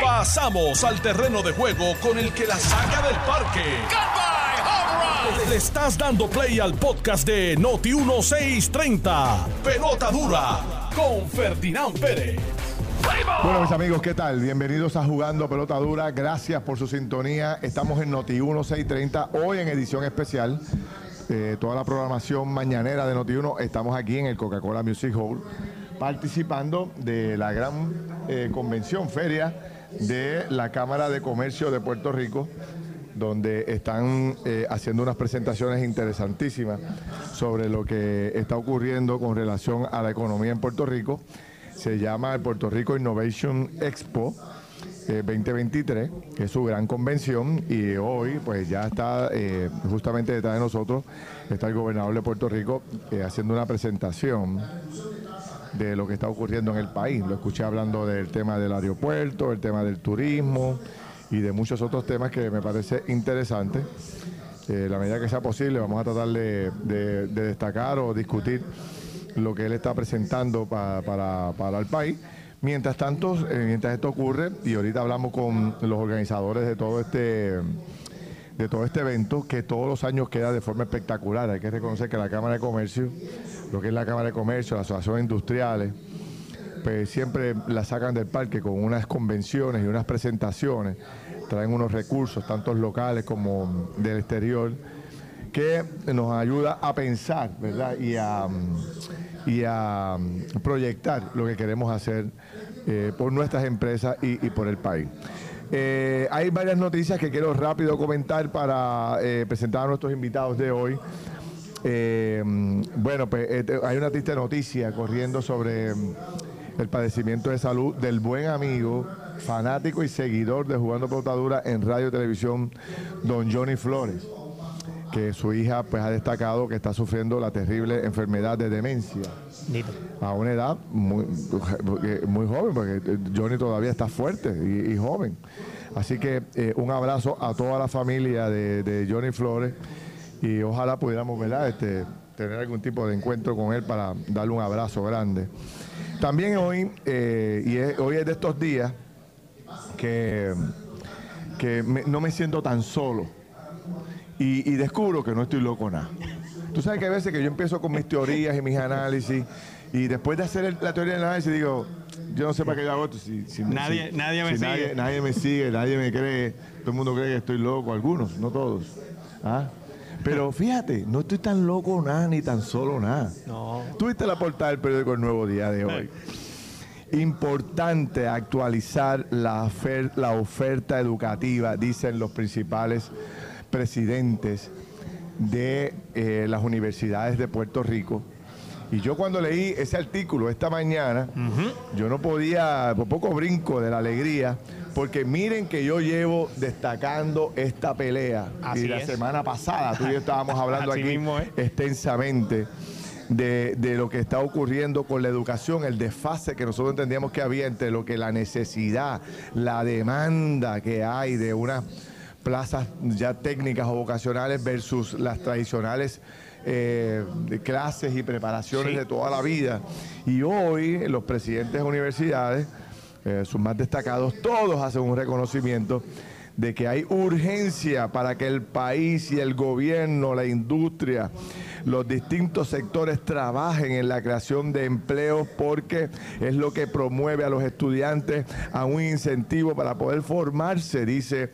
Pasamos al terreno de juego con el que la saca del parque. Le estás dando play al podcast de Noti 1630. Pelota dura con Ferdinand Pérez. Bueno, mis amigos, ¿qué tal? Bienvenidos a Jugando Pelota Dura. Gracias por su sintonía. Estamos en Noti 1630, hoy en edición especial. Eh, toda la programación mañanera de Noti 1. Estamos aquí en el Coca-Cola Music Hall participando de la gran eh, convención, feria de la Cámara de Comercio de Puerto Rico, donde están eh, haciendo unas presentaciones interesantísimas sobre lo que está ocurriendo con relación a la economía en Puerto Rico. Se llama el Puerto Rico Innovation Expo. 2023, que es su gran convención, y hoy pues ya está eh, justamente detrás de nosotros, está el gobernador de Puerto Rico haciendo una presentación de lo que está ocurriendo en el país. Lo escuché hablando del tema del aeropuerto, el tema del turismo y de muchos otros temas que me parece interesante. Eh, la medida que sea posible, vamos a tratar de, destacar o discutir lo que él está presentando para, el país. Mientras tanto, eh, mientras esto ocurre, y ahorita hablamos con los organizadores de todo este de todo este evento que todos los años queda de forma espectacular. Hay que reconocer que la Cámara de Comercio, lo que es la Cámara de Comercio, las asociaciones industriales, pues siempre la sacan del parque con unas convenciones y unas presentaciones, traen unos recursos, tanto locales como del exterior, que nos ayuda a pensar, ¿verdad? Y a, y a proyectar lo que queremos hacer eh, por nuestras empresas y por el país. Eh, hay varias noticias que quiero rápido comentar para eh, presentar a nuestros invitados de hoy. Eh, bueno, pues hay una triste noticia corriendo sobre mm, el padecimiento de salud del buen amigo, fanático y seguidor de Jugando Pelotadura en radio y televisión, don Johnny Flores, que su hija pues ha destacado que está sufriendo la terrible enfermedad de demencia. A una edad muy, muy joven, porque Johnny todavía está fuerte y, joven. Así que eh, un abrazo a toda la familia de, Johnny Flores y ojalá pudiéramos Este, tener algún tipo de encuentro con él para darle un abrazo grande. También hoy, eh, y hoy es de estos días que, que no me siento tan solo y, y descubro que no estoy loco nada. Tú sabes que a veces que yo empiezo con mis teorías y mis análisis y después de hacer la teoría del análisis digo, yo no sé para qué yo hago esto. Si, nadie, nadie me sigue. Nadie, me sigue, nadie me cree. Todo el mundo cree que estoy loco, algunos, no todos. ¿Ah? Pero fíjate, no estoy tan loco nada, ni tan solo nada. No. Tuviste la portada del periódico El Nuevo Día de hoy. Importante actualizar la, la oferta educativa, dicen los principales presidentes de eh, las universidades de Puerto Rico. Y yo cuando leí ese artículo esta mañana, yo no podía, por poco brinco de la alegría, porque miren que yo llevo destacando esta pelea. y la semana pasada tú y yo estábamos hablando aquí extensamente. De, de, lo que está ocurriendo con la educación, el desfase que nosotros entendíamos que había entre lo que la necesidad, la demanda que hay de una plazas ya técnicas o vocacionales versus las tradicionales eh, clases y preparaciones de toda la vida. Y hoy los presidentes de universidades, eh, sus más destacados, todos hacen un reconocimiento de que hay urgencia para que el país y el gobierno, la industria, los distintos sectores trabajen en la creación de empleos porque es lo que promueve a los estudiantes a un incentivo para poder formarse, dice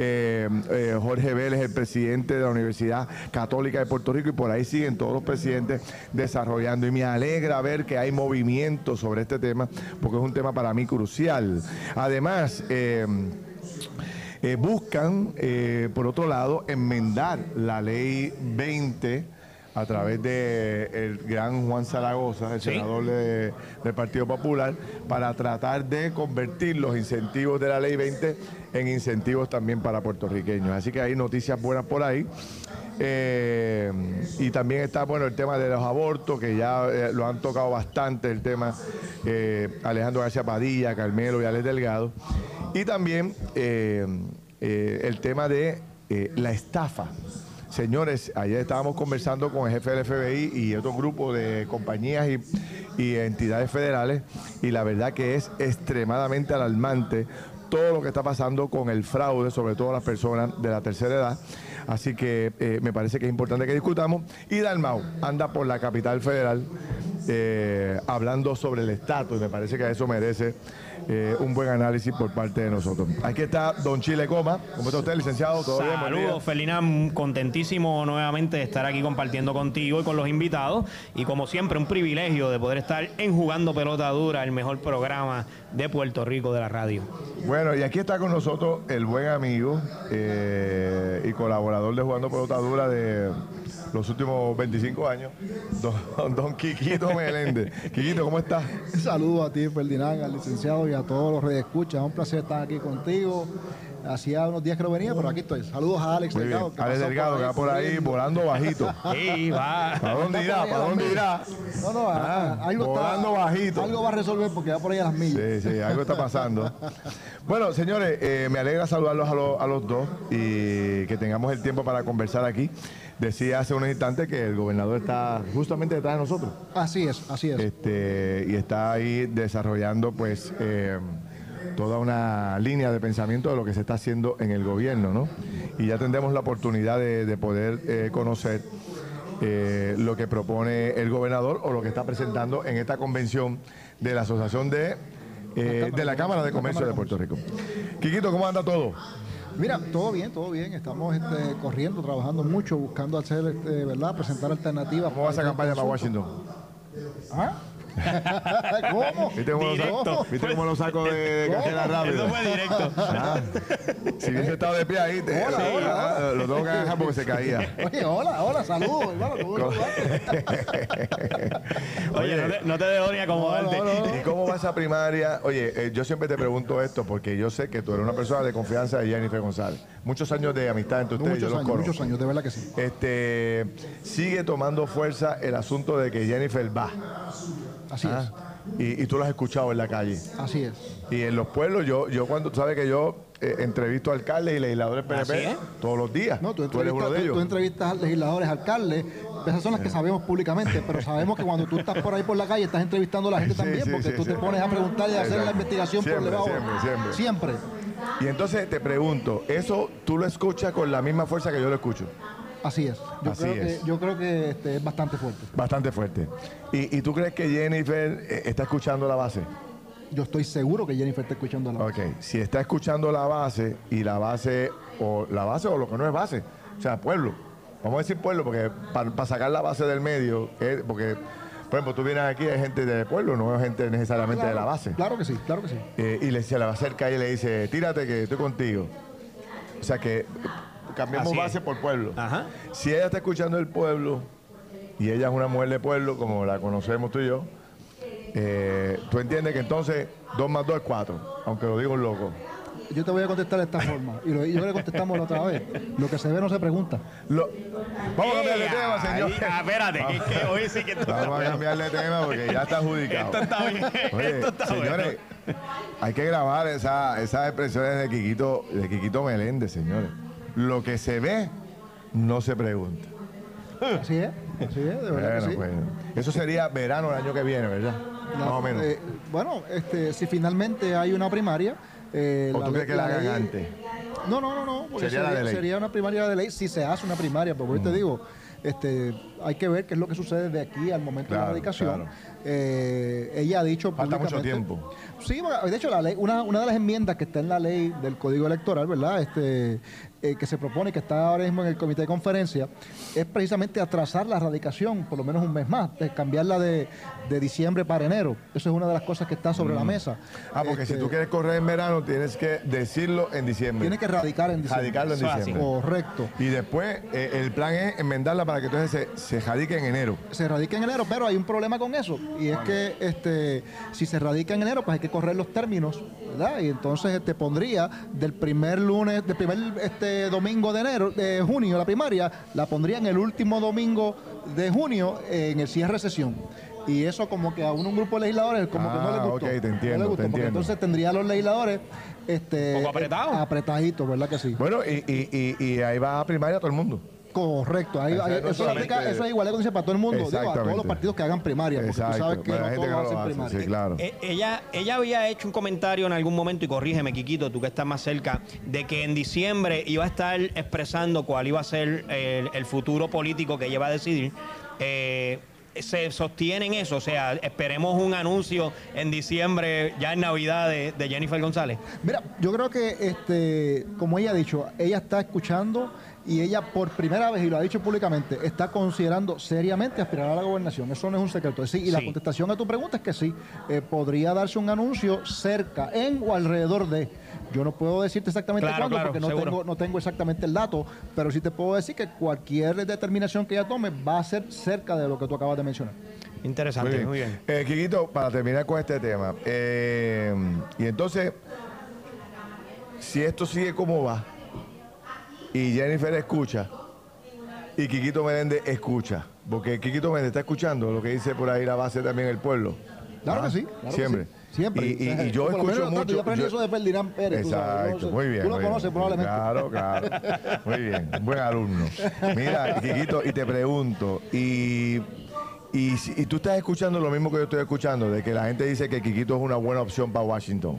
eh, eh, Jorge Vélez, el presidente de la Universidad Católica de Puerto Rico, y por ahí siguen todos los presidentes desarrollando. Y me alegra ver que hay movimiento sobre este tema, porque es un tema para mí crucial. Además, eh, buscan, por otro lado, enmendar la ley 20 a través de el gran Juan Zaragoza, el senador del Partido Popular, para tratar de convertir los incentivos de la Ley 20 en incentivos también para puertorriqueños. Así que hay noticias buenas por ahí. Eh, y también está bueno el tema de los abortos, que ya eh, lo han tocado bastante, el tema eh, Alejandro García Padilla, Carmelo y Alex Delgado. Y también el tema de la estafa Señores, ayer estábamos conversando con el jefe del FBI y otro grupo de compañías y entidades federales y la verdad que es extremadamente alarmante todo lo que está pasando con el fraude, sobre todo las personas de la tercera edad. Así que eh, me parece que es importante que discutamos. Y Dalmau anda por la capital federal eh, hablando sobre el estatus y me parece que eso merece eh, un buen análisis por parte de nosotros. Aquí está Don Chile Coma. ¿Cómo está usted, licenciado? ¿Todo Saludos, Felina. Contentísimo nuevamente de estar aquí compartiendo contigo y con los invitados. Y como siempre, un privilegio de poder estar en Jugando Pelota Dura, el mejor programa de Puerto Rico de la radio. Bueno, y aquí está con nosotros el buen amigo eh, y colaborador de Jugando Pelota Dura de los últimos 25 años, don, don Quiquito Meléndez. Quiquito, ¿cómo estás? Saludos a ti, Ferdinand, al licenciado y a todos los redescuchas. Es un placer estar aquí contigo. Hacía unos días que no venía, pero aquí estoy. Saludos a Alex Delgado. Alex Delgado, que va por ahí volando bajito. Sí, va. ¿Para dónde irá? ¿Para dónde irá? No, no, ah, algo volando bajito. Algo va a resolver porque va por ahí a las millas. Sí, sí, algo está pasando. bueno, señores, eh, me alegra saludarlos a, a los dos y que tengamos el tiempo para conversar aquí. Decía hace unos instantes que el gobernador está justamente detrás de nosotros. Así es, así es. Este, y está ahí desarrollando pues eh, toda una línea de pensamiento de lo que se está haciendo en el gobierno, ¿no? Y ya tendremos la oportunidad de, poder eh, conocer eh, lo que propone el gobernador o lo que está presentando en esta convención de la Asociación de, de la Cámara de Comercio de Puerto Rico. Quiquito, ¿cómo anda todo? Mira, todo bien, todo bien. Estamos este, corriendo, trabajando mucho, buscando hacer, este, ¿verdad? Presentar alternativas. ¿Cómo va esa campaña para Washington? ¿Ah? ¿Cómo? ¿Viste cómo, Lo, ¿viste cómo lo saco de, cajera rápido? Eso fue directo. Ah, si hubiese estado de pie ahí, te, hola, sí, hola, ah, lo tengo que dejar porque se caía. Oye, hola, hola, saludos, hermano. Oye, no te, no te dejo ni acomodarte. ¿Y cómo va esa primaria? Oye, eh, yo siempre te pregunto esto porque yo sé que tú eres una persona de confianza de Jennifer González. Muchos años de amistad entre ustedes, muchos yo los años, Muchos años, de verdad que sí. Este, sigue tomando fuerza el asunto de que Jennifer va. Así es. Ah, y, tú lo has escuchado en la calle. Así es. Y en los pueblos, yo, yo cuando, tú sabes que yo eh, entrevisto a alcaldes y legisladores PNP todos los días. No, tú, eres uno de ellos. Tú, entrevistas a legisladores, alcaldes, esas son las que sabemos públicamente, pero sabemos que cuando tú estás por ahí por la calle estás entrevistando a la gente también, porque tú te pones a preguntar y a hacer la investigación por debajo. Siempre, siempre. Siempre. Y entonces te pregunto, ¿eso tú lo escuchas con la misma fuerza que yo lo escucho? Así es. Yo creo que, yo creo que este, es bastante fuerte. Bastante fuerte. ¿Y, tú crees que Jennifer eh, está escuchando la base? Yo estoy seguro que Jennifer está escuchando la base. Ok, si está escuchando la base y la base, o la base o lo que no es base, o sea, pueblo. Vamos a decir pueblo, porque para sacar la base del medio, porque por ejemplo, tú vienes aquí, hay gente del pueblo, no hay gente necesariamente de la base. Claro que sí, claro que sí. Eh, y le, se la acerca y le dice, tírate que estoy contigo. O sea que cambiamos base por pueblo. Si ella está escuchando el pueblo y ella es una mujer de pueblo, como la conocemos tú y yo, eh, tú entiendes que entonces 2 más 2 es 4, aunque lo digo loco. Yo te voy a contestar de esta forma. Y lo, yo le contestamos la otra vez. Lo que se ve no se pregunta. Vamos a cambiar de tema, señor. Ah, espérate, que, hoy sí que Vamos a cambiar de tema porque ya está adjudicado. Esto está bien. Esto está señores, hay que grabar esa, esas expresiones de Quiquito, de Quiquito Meléndez, señores lo que se ve no se pregunta. Así es, así es, de verdad. que sí. Pues, eso sería verano el año que viene, ¿verdad? Más o menos. Eh, bueno, este, si finalmente hay una primaria. Eh, ¿O tú crees que la, hagan antes? No, no, no, no. Sería, una primaria de ley si se hace una primaria, porque yo te mm. digo, este, hay que ver qué es lo que sucede de aquí al momento de la radicación. Eh, ella ha dicho Falta mucho tiempo. Sí, de hecho, la ley, una, una de las enmiendas que está en la ley del Código Electoral, ¿verdad? Este, eh, que se propone, que está ahora mismo en el comité de conferencia, es precisamente atrasar la radicación por lo menos un mes más, cambiarla de, diciembre para enero. Eso es una de las cosas que está sobre la mm. mesa. Ah, porque si este, tú quieres correr en verano, tienes que decirlo en diciembre. Tienes que radicar en diciembre. Radicarlo en diciembre. Correcto. Y después eh, el plan es enmendarla para que entonces se, se, radique en enero. Se radique en enero, pero hay un problema con eso. Y es que este, si se radica en enero, pues hay que correr los términos, ¿verdad? Y entonces te este, pondría del primer lunes, del primer este, domingo de enero, de junio, la primaria, la pondría en el último domingo de junio en el cierre de sesión. Y eso como que a un, grupo de legisladores como que no les ah, gustó. te entiendo, Porque entonces tendría a los legisladores este, apretado. apretaditos, ¿verdad que sí? Bueno, y, y, y, ahí va a primaria todo el mundo. Correcto, ahí- O sea, ahí- no eso, solamente- aplica- eso es igual que dice para todo el mundo, digo, a todos los partidos que hagan primaria, porque Exacto, tú sabes que no gente todos hacen hace, primaria. sí, claro. Eh, ella, ella había hecho un comentario en algún momento, y corrígeme, Quiquito, tú que estás más cerca, de que en diciembre iba a estar expresando cuál iba a ser el, el futuro político que ella iba a decidir. Eh, se sostiene en eso, o sea, esperemos un anuncio en diciembre, ya en Navidad, de, de Jennifer González. Mira, yo creo que, este, como ella ha dicho, ella está escuchando y ella por primera vez, y lo ha dicho públicamente, está considerando seriamente aspirar a la gobernación. Eso no es un secreto. Sí, y la contestación a tu pregunta es que sí. Eh, podría darse un anuncio cerca, en o alrededor de. Yo no puedo decirte exactamente Claro, cuándo claro, porque no seguro. tengo, no tengo exactamente el dato, pero sí te puedo decir que cualquier determinación que ella tome va a ser cerca de lo que tú acabas de mencionar. Interesante, muy bien. Eh, Quiquito, para terminar con este tema, eh, y entonces, si esto sigue como va, y Jennifer escucha, y Quiquito Meléndez escucha, porque Quiquito Meléndez está escuchando lo que dice por ahí la base también el pueblo. Claro Ah, que sí. claro que siempre. sí. Siempre. Y, y- y yo escucho mucho. Yo aprendí yo- eso de Ferdinand Pérez. Exacto, muy bien. Tú lo conoces probablemente. Claro, claro. Muy bien, buen alumno. Mira, Quiquito, y te pregunto, y, y, tú estás escuchando lo mismo que yo estoy escuchando, de que la gente dice que Quiquito es una buena opción para Washington.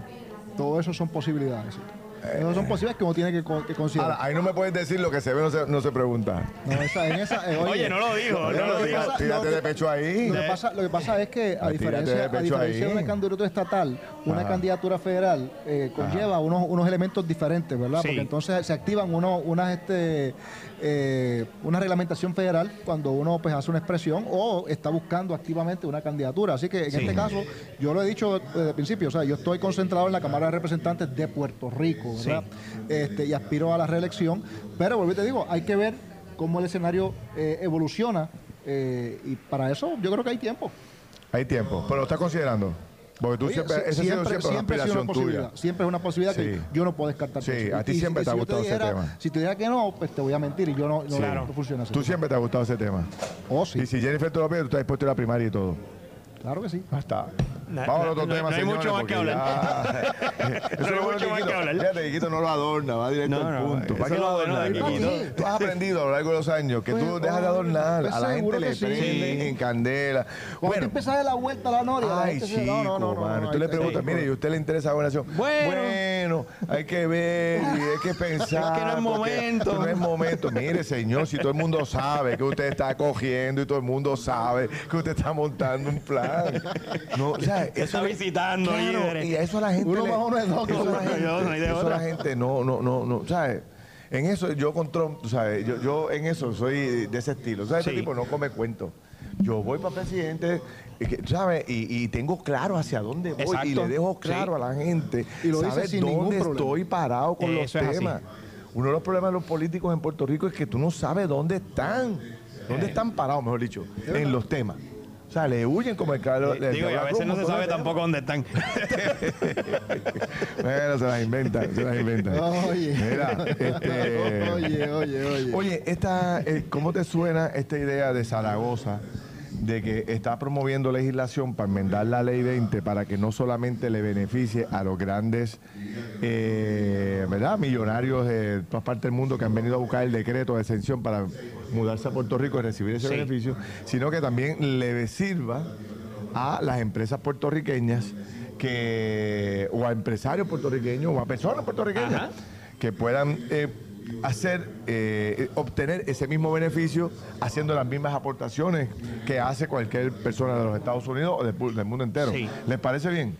Todo eso son posibilidades. sí. Esas son posibilidades que uno tiene que, co- que considerar. Ahora, ahí no me puedes decir lo que se ve, no se, no se pregunta. No, esa, en esa, eh, Oye, no lo dijo, no lo dijo. pasa- Tírate lo de pecho ahí. Lo que, pasa, lo que pasa es que, a Tírate diferencia, de a pecho diferencia de ahí. una candidatura estatal, una Ajá. candidatura federal eh, conlleva unos, unos elementos diferentes, ¿verdad? Sí. Porque entonces se activan unos, unas, este, eh, una reglamentación federal cuando uno pues, hace una expresión o está buscando activamente una candidatura. Así que en Sí. este caso, yo lo he dicho desde el principio, o sea, yo estoy concentrado en la Cámara de Representantes de Puerto Rico, ¿verdad? Este, y aspiro a la reelección, pero y te digo, hay que ver cómo el escenario eh, evoluciona eh, y para eso yo creo que hay tiempo. Hay tiempo, pero lo estás considerando. Porque tú Oye, siempre, sie- esa siempre, una siempre aspiración una posibilidad. tuya. Siempre es una posibilidad Sí. que yo no puedo descartar. Sí, eso. a ti siempre te ha gustado ese dijera- tema. Si te dijera que no, pues te voy a mentir y yo no, no, funciona así. Tú siempre te ha gustado ese tema. Oh, sí. Y si Jennifer te lo pide, tú estás dispuesto a ir a la primaria y todo. Claro que sí. Ya está. No- Vamos al no- otro no- tema, no hay señores, mucho más que ya- Eso No hay es bueno, mucho más que hablar. Fíjate, Quiquito no lo adorna, va directo No, al punto. ¿Para qué es lo lo bueno adorna, de Quiquito? Tú has aprendido a lo largo de los años que tú dejas de adornar. pues, a la gente le prenden en candela. Cuando Bueno, empiezas a dar la vuelta a la noria, Ay, chico, se- no, no, no, no, mano. no, Tú le preguntas, mire, ¿y a usted le interesa la gobernación? Bueno. Bueno, hay que ver y hay que pensar. Es que no es momento. No es momento. Mire, señor, si todo el mundo sabe que usted está cogiendo y todo el mundo sabe que usted está montando un plan. No, o sea, Te está visitando, Claro, y eso a la gente Uno le- más uno es dos, eso a la uno más gente- dos, no hay de eso a otra. la gente no, no, no, no, ¿sabes? En eso yo con Trump, ¿sabes? Yo, yo en eso soy de ese estilo. ¿Sabes? Sí. Este tipo no come cuento. Yo voy para presidente, ¿sabes? Y, y tengo claro hacia dónde voy y le dejo claro Sí. a la gente Y lo dice sin ningún dónde problema. estoy parado con los Eso temas. Uno de los problemas de los políticos en Puerto Rico es que tú no sabes dónde están, dónde están parados, mejor dicho, en los temas. O sea, le huyen como el Carlos. Digo, y a veces no se sabe tampoco dónde están. Bueno, se las inventan, se las inventan. Oye. Mira, este, Oye, oye, oye. Oye, esta, eh, ¿cómo te suena esta idea de Zaragoza de que está promoviendo legislación para enmendar la ley 20 para que no solamente le beneficie a los grandes, eh, ¿verdad? Millonarios de todas partes del mundo que han venido a buscar el decreto de exención para mudarse a Puerto Rico y recibir ese Sí. beneficio, sino que también le sirva a las empresas puertorriqueñas que o a empresarios puertorriqueños o a personas puertorriqueñas Ajá. que puedan eh, hacer, eh, obtener ese mismo beneficio haciendo las mismas aportaciones que hace cualquier persona de los Estados Unidos o del, del mundo entero. Sí. ¿Les parece bien?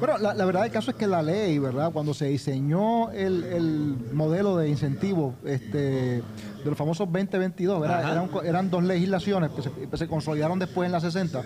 Bueno, la, la verdad del caso es que la ley, ¿verdad? Cuando se diseñó el, el modelo de incentivo este, de los famosos 2022, ¿verdad? Ajá. Eran, dos legislaciones que se, que se consolidaron después en la 60,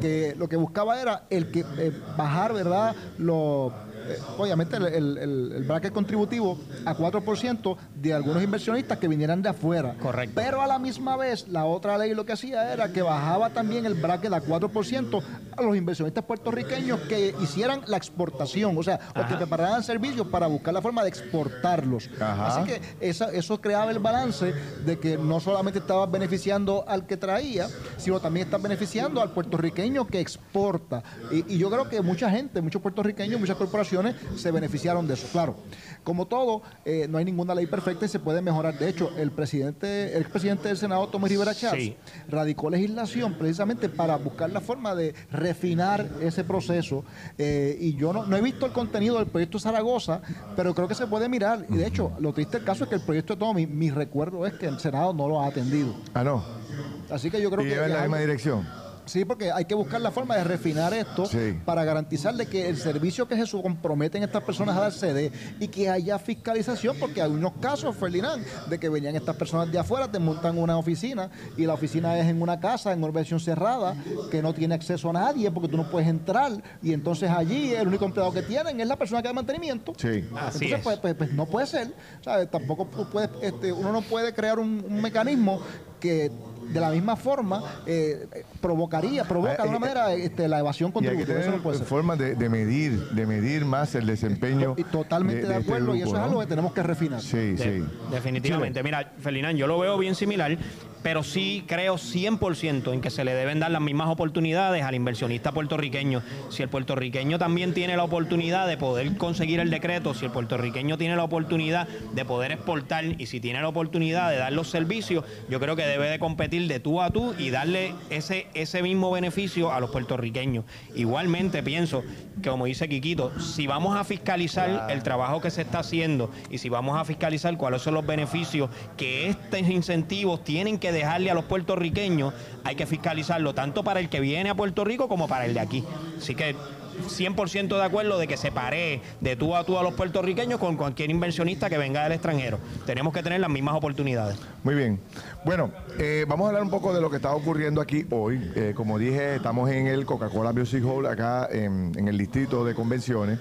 que lo que buscaba era el que eh, bajar, ¿verdad? Lo, eh, obviamente el, el- bracket contributivo a 4% de algunos inversionistas que vinieran de afuera. Correcto. Pero a la misma vez, la otra ley lo que hacía era que bajaba también el bracket a 4% a los inversionistas puertorriqueños que hicieran la exportación, o sea, o que prepararan servicios para buscar la forma de exportarlos. Ajá. Así que esa- eso creaba el balance de que no solamente estabas beneficiando al que traía, sino también estás beneficiando al puertorriqueño que exporta. Y, y yo creo que mucha gente, muchos puertorriqueños, muchas corporaciones se beneficiaron de eso. Claro, como todo, eh, no hay ninguna ley perfecta y se puede mejorar. De hecho, el presidente, el presidente del Senado, Tomás Rivera Chávez, Sí. radicó legislación precisamente para buscar la forma de refinar ese proceso. Eh, y yo no, no he visto el contenido del proyecto Zaragoza, pero creo que se puede mirar. Y de hecho, lo triste del caso es que el proyecto de Tommy, mi recuerdo es que el Senado no lo ha atendido. Ah, no. Así que yo creo Y que... lleva en la misma hay- dirección. Sí, porque hay que buscar la forma de refinar esto Sí. para garantizar de que el servicio que se comprometen estas personas a dar se dé y que haya fiscalización, porque hay unos casos, Ferdinand, de que venían estas personas de afuera, te montan una oficina y la oficina es en una casa, en una versión cerrada, que no tiene acceso a nadie porque tú no puedes entrar y entonces allí el único empleado que tienen es la persona que da mantenimiento. Sí. Así Entonces, es. pues, pues- pues no puede ser. ¿sabes? Tampoco puedes, este, uno no puede crear un, un mecanismo que de la misma forma eh, provocaría, provoca Ah, de una eh, manera este, la evasión contributiva. Eso no puede ser. formas de, de medir, de medir más el desempeño. Y totalmente de, este acuerdo, y eso es algo que tenemos que refinar. Sí, De- sí. Definitivamente. Mira, Felinán, yo lo veo bien similar, pero sí creo 100% en que se le deben dar las mismas oportunidades al inversionista puertorriqueño. Si el puertorriqueño también tiene la oportunidad de poder conseguir el decreto, si el puertorriqueño tiene la oportunidad de poder exportar y si tiene la oportunidad de dar los servicios, yo creo que debe de competir de tú a tú y darle ese, ese mismo beneficio a los puertorriqueños. Igualmente pienso que, como dice Quiquito, si vamos a fiscalizar el trabajo que se está haciendo y si vamos a fiscalizar cuáles son los beneficios que estos incentivos tienen que dejarle a los puertorriqueños, hay que fiscalizarlo tanto para el que viene a Puerto Rico como para el de aquí. Así que 100% de acuerdo de que se pare de tú a tú a los puertorriqueños con cualquier inversionista que venga del extranjero. Tenemos que tener las mismas oportunidades. Muy bien. Bueno, eh, vamos a hablar un poco de lo que está ocurriendo aquí hoy. Eh, como dije, estamos en el Coca-Cola Music Hall, acá en, en el distrito de convenciones,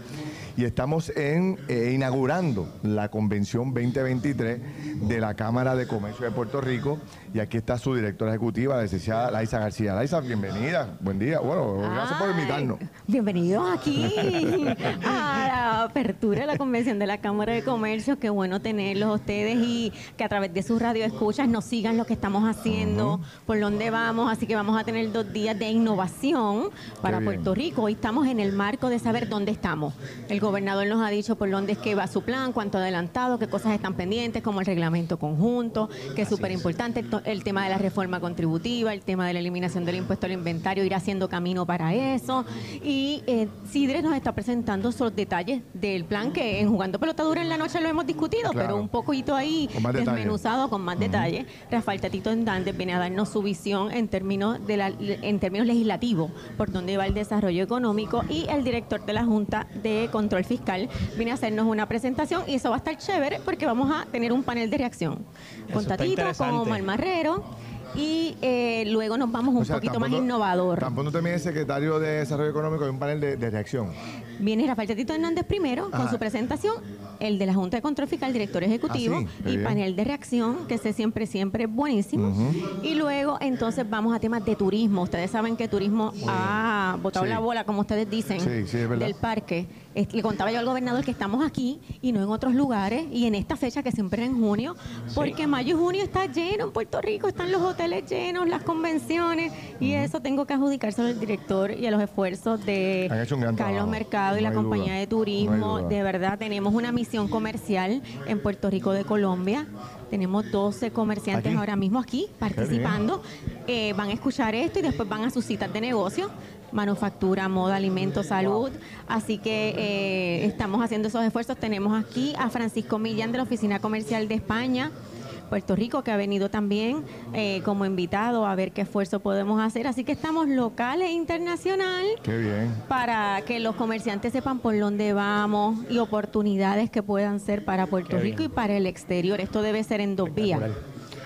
y estamos en, eh, inaugurando la convención 2023 de la Cámara de Comercio de Puerto Rico. Y aquí está su directora ejecutiva, la licenciada Laisa García. Laisa, bienvenida. Buen día. Bueno, gracias por invitarnos. Bienvenidos aquí a la apertura de la convención de la Cámara de Comercio. Qué bueno tenerlos ustedes y que a través de sus radioescuchas nos sigan lo que estamos haciendo, por dónde vamos. Así que vamos a tener dos días de innovación para. Puerto Rico. Hoy estamos en el marco de saber dónde estamos. El gobernador nos ha dicho por dónde es que va su plan, cuánto adelantado, qué cosas están pendientes, como el reglamento conjunto, que es súper importante, el, tema de la reforma contributiva, el tema de la eliminación del impuesto al inventario, ir haciendo camino para eso. Y eh, Sidre nos está presentando los detalles del plan que en Jugando Pelota Dura en la noche lo hemos discutido, Claro. pero un poquito ahí Con desmenuzado con más detalle. Rafael Tatito Hernández viene a darnos su visión en términos, de la, en términos legislativos, por dónde va el desarrollo económico y el director de la Junta de Control Fiscal viene a hacernos una presentación y eso va a estar chévere porque vamos a tener un panel de reacción Eso con está Tatito, con. Omar Marrero y eh, luego nos vamos un O sea, poquito más innovador. Tan pronto también el secretario de Desarrollo Económico de un panel de, de reacción. Viene Rafael Tatito Hernández primero con su presentación, el de la Junta de Control Fiscal, director ejecutivo, Ah, sí, y bien. panel de reacción, que ese siempre, siempre es buenísimo. Y luego entonces vamos a temas de turismo. Ustedes saben que turismo ha botado Sí. la bola, como ustedes dicen, Sí, es del parque. Le contaba yo al gobernador que estamos aquí y no en otros lugares, y en esta fecha que siempre es en junio, porque mayo y junio está lleno en Puerto Rico, están los hoteles llenos, las convenciones, y eso tengo que adjudicárselo al director y a los esfuerzos de Carlos trabajo, Mercado y no la compañía duda, de turismo. de verdad, tenemos una misión comercial en Puerto Rico de Colombia. Tenemos 12 comerciantes Aquí. ahora mismo aquí participando. Eh, van a escuchar esto y después van a sus citas de negocio. Manufactura, moda, alimentos, salud. Así que eh, estamos haciendo esos esfuerzos. Tenemos aquí a Francisco Millán de la Oficina Comercial de España. Puerto Rico, que ha venido también eh, como invitado a ver qué esfuerzo podemos hacer. Así que estamos local e internacional Qué bien. para que los comerciantes sepan por dónde vamos y oportunidades que puedan ser para Puerto Qué Rico bien. y para el exterior. Esto debe ser en dos vías.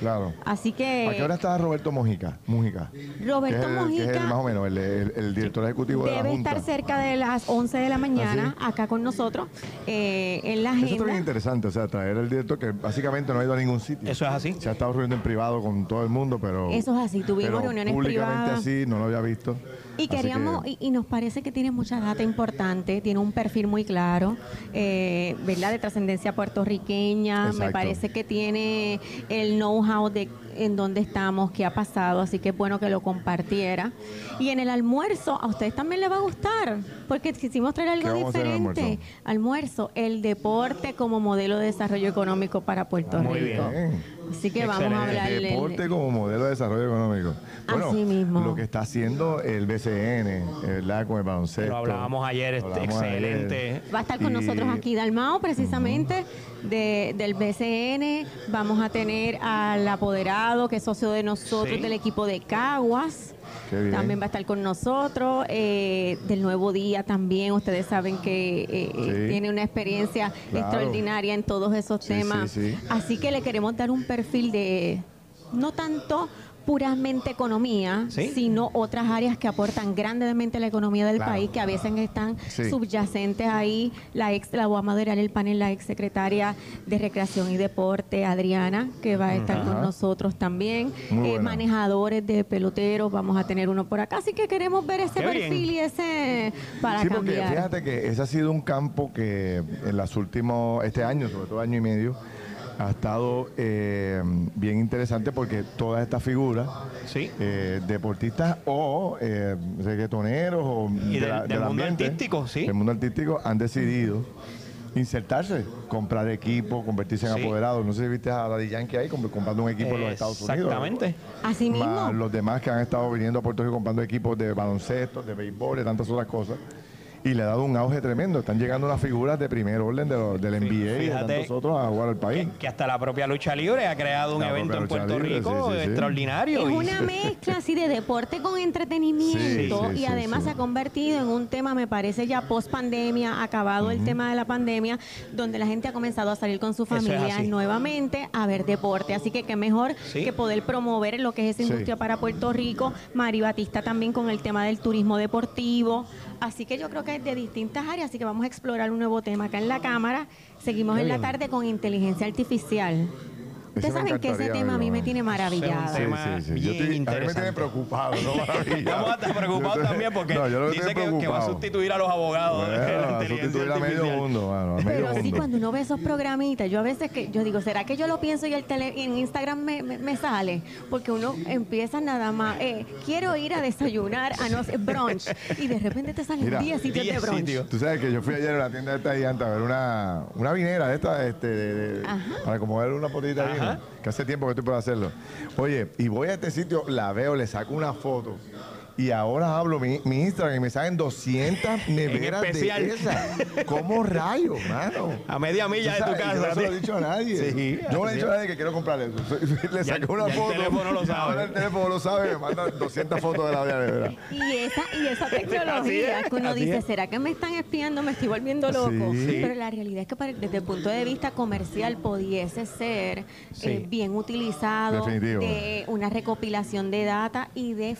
Claro. Así que ¿A qué hora está Roberto Mojica? Mujica. Roberto que es el, que es el Mojica más o menos el, el- el director ejecutivo de la debe Junta. estar cerca de las 11 de la mañana acá con nosotros eh, en la Eso es bien agenda. interesante, o sea, traer al director que básicamente no ha ido a ningún sitio. Eso es así. Se ha estado reuniendo en privado con todo el mundo, pero. Eso es así, tuvimos pero reuniones públicamente privadas. así, no lo había visto. Y queríamos, que- y, y nos parece que tiene mucha data importante, tiene un perfil muy claro, eh, ¿verdad? De trascendencia puertorriqueña. Me parece que tiene el know-how de en dónde estamos, qué ha pasado, así que es bueno que lo compartiera. Y en el almuerzo, a ustedes también les va a gustar, porque quisimos traer ¿Qué algo el diferente. Almuerzo, el deporte como modelo de desarrollo económico para Puerto Muy Rico. bien. Así que vamos a hablar Deporte como modelo de desarrollo económico. Bueno, Así mismo. lo que está haciendo el BCN, ¿verdad? Con el baloncesto. Lo hablábamos ayer, este, Hablábamos ayer. excelente. Va a estar con Y- nosotros aquí Dalmao, precisamente, de- del BCN. Vamos a tener al apoderado, que es socio de nosotros, Sí. del equipo de Caguas. También va a estar con nosotros. eh, del Nuevo Día también. Ustedes saben que eh, eh, Sí. tiene una experiencia Claro. extraordinaria en todos esos Sí, temas. sí, sí. Así que le queremos dar un perfil de no tanto puramente economía, Sí. sino otras áreas que aportan grandemente a la economía del Claro. país, que a veces están Sí. subyacentes ahí. La ex, la voy a moderar el panel, la ex secretaria de Recreación y Deporte, Adriana, que va a estar Ajá. con nosotros también. Eh, manejadores de peloteros, vamos a tener uno por acá. Así que queremos ver ese Qué bien. perfil y ese para sí, porque cambiar. fíjate que ese ha sido un campo que en los últimos, este año, sobre todo año y medio, ha estado eh, bien interesante porque todas estas figuras, Sí. eh, deportistas o eh, reggaetoneros o Y de del- la- del mundo ambiente, artístico, sí. del mundo artístico, han decidido insertarse, comprar equipo, convertirse en Sí. apoderados. No sé si viste a Daddy Yankee ahí comp- comprando un equipo en los Estados Unidos. Exactamente. Así mismo. Más los demás que han estado viniendo a Puerto Rico comprando equipos de baloncesto, de béisbol, de tantas otras cosas. Y le ha dado un auge tremendo. Están llegando unas figuras de primer orden de los- del NBA y de fíjate tantos otros a jugar al país. Que hasta la propia lucha libre ha creado un La evento en Puerto libre, Rico sí, sí, sí. extraordinario. Es y- una mezcla así de deporte con entretenimiento Sí, sí, y sí, además sí. se ha convertido en un tema, me parece ya post pandemia, acabado el tema de la pandemia, donde la gente ha comenzado a salir con su Eso es familia así. nuevamente a ver deporte. Así que qué mejor Sí. que poder promover lo que es esa Sí. industria para Puerto Rico. Mari Batista también con el tema del turismo deportivo. Así que yo creo que es de distintas áreas, así que vamos a explorar un nuevo tema acá en la Cámara. Seguimos en la tarde con inteligencia artificial. Ustedes saben que ese tema a mí me tiene maravillado. Sí, Yo estoy- a mí me tiene preocupado, ¿no? Maravilla. Estamos hasta preocupados también porque No, dice que, que va a sustituir a los abogados de Bueno, la va a inteligencia sustituir a medio mundo, mano, a medio Pero sí, cuando uno ve esos programitas, yo a veces que yo digo, ¿será que yo lo pienso y el tele, y en Instagram me, me- me sale? Porque uno empieza nada más, eh, quiero ir a desayunar a no sé, brunch, y de repente te salen Mira, 10 sitios de 10 brunch. sitios. Tú sabes que yo fui ayer a la tienda de esta gigante a ver una, una vinera de esta, este, de- de- para acomodar una potita de Ajá. que hace tiempo que estoy por hacerlo. Oye, y voy a este sitio, la veo, le saco una foto. Y ahora hablo mi, mi Instagram y me salen 200 neveras de especial. esas. ¿Cómo rayos, mano? A media milla de tu sabes, yo casa. No se lo he dicho a nadie. Sí, yo no le he dicho a nadie que quiero comprar eso. Le saqué una ya el foto. teléfono lo sabe. Ahora el teléfono lo sabe, me manda 200 fotos de la nevera. Y esa, y tecnología es, que uno dice, es. ¿será que me están espiando? Me estoy volviendo loco. Sí. Pero la realidad es que para- desde el punto de vista comercial pudiese ser Sí. eh, bien utilizado Definitivo. de una recopilación de data y de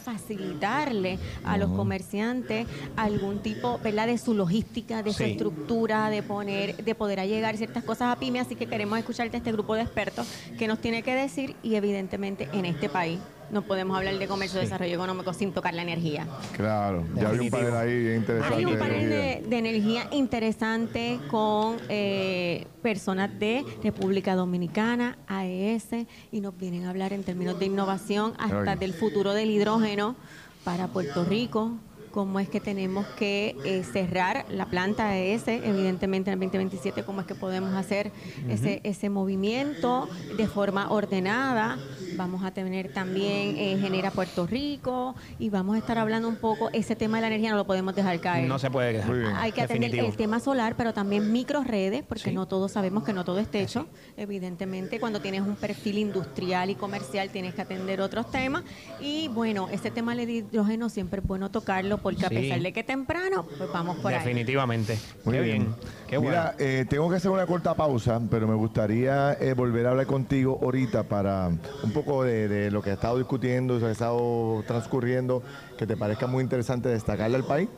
facilitarle a los comerciantes algún tipo ¿verdad? de su logística, de su Sí. estructura, de poner, de poder llegar ciertas cosas a pyme. Así que queremos escucharte a este grupo de expertos que nos tiene que decir y evidentemente en este país no podemos hablar de comercio y desarrollo económico sin tocar la energía. Claro, ya vi un panel ahí bien interesante. Hay un panel de, de energía interesante con eh, personas de República Dominicana, AES, y nos vienen a hablar en términos de innovación hasta Ay. del futuro del hidrógeno para Puerto Rico. Cómo es que tenemos que eh, cerrar la planta AES, evidentemente en el 2027, cómo es que podemos hacer ese, ese movimiento de forma ordenada. Vamos a tener también eh, Genera Puerto Rico y vamos a estar hablando un poco, ese tema de la energía no lo podemos dejar caer. No se puede quedar. Hay que atender Definitivo. el tema solar, pero también microredes, porque Sí. no todos sabemos que no todo es techo. Evidentemente, cuando tienes un perfil industrial y comercial, tienes que atender otros temas. Y bueno, ese tema del hidrógeno siempre es bueno tocarlo, porque a Sí. pesar de que temprano, pues vamos por ahí. Definitivamente. Muy Qué bien. Qué bueno. Mira, eh, tengo que hacer una corta pausa, pero me gustaría eh, volver a hablar contigo ahorita para un poco de, de lo que ha estado discutiendo, lo que ha estado transcurriendo, que te parezca muy interesante destacarle al país.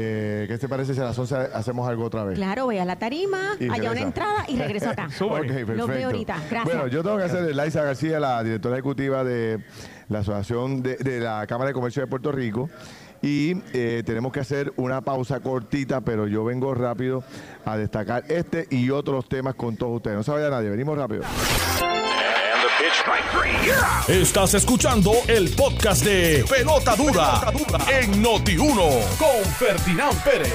Eh, ¿Qué te parece si a las 11 hacemos algo otra vez? Claro, voy a la tarima, Y allá regresa. una entrada y regreso acá. Súper. Ok, perfecto. Los veo ahorita. Gracias. Bueno, yo tengo que hacer Laisa García, la directora ejecutiva de la Asociación de, de la Cámara de Comercio de Puerto Rico. Y eh, tenemos que hacer una pausa cortita, pero yo vengo rápido a destacar este y otros temas con todos ustedes. No se vaya nadie, venimos rápido. Estás escuchando el podcast de Pelota Dura, en Noti1 con Ferdinand Pérez.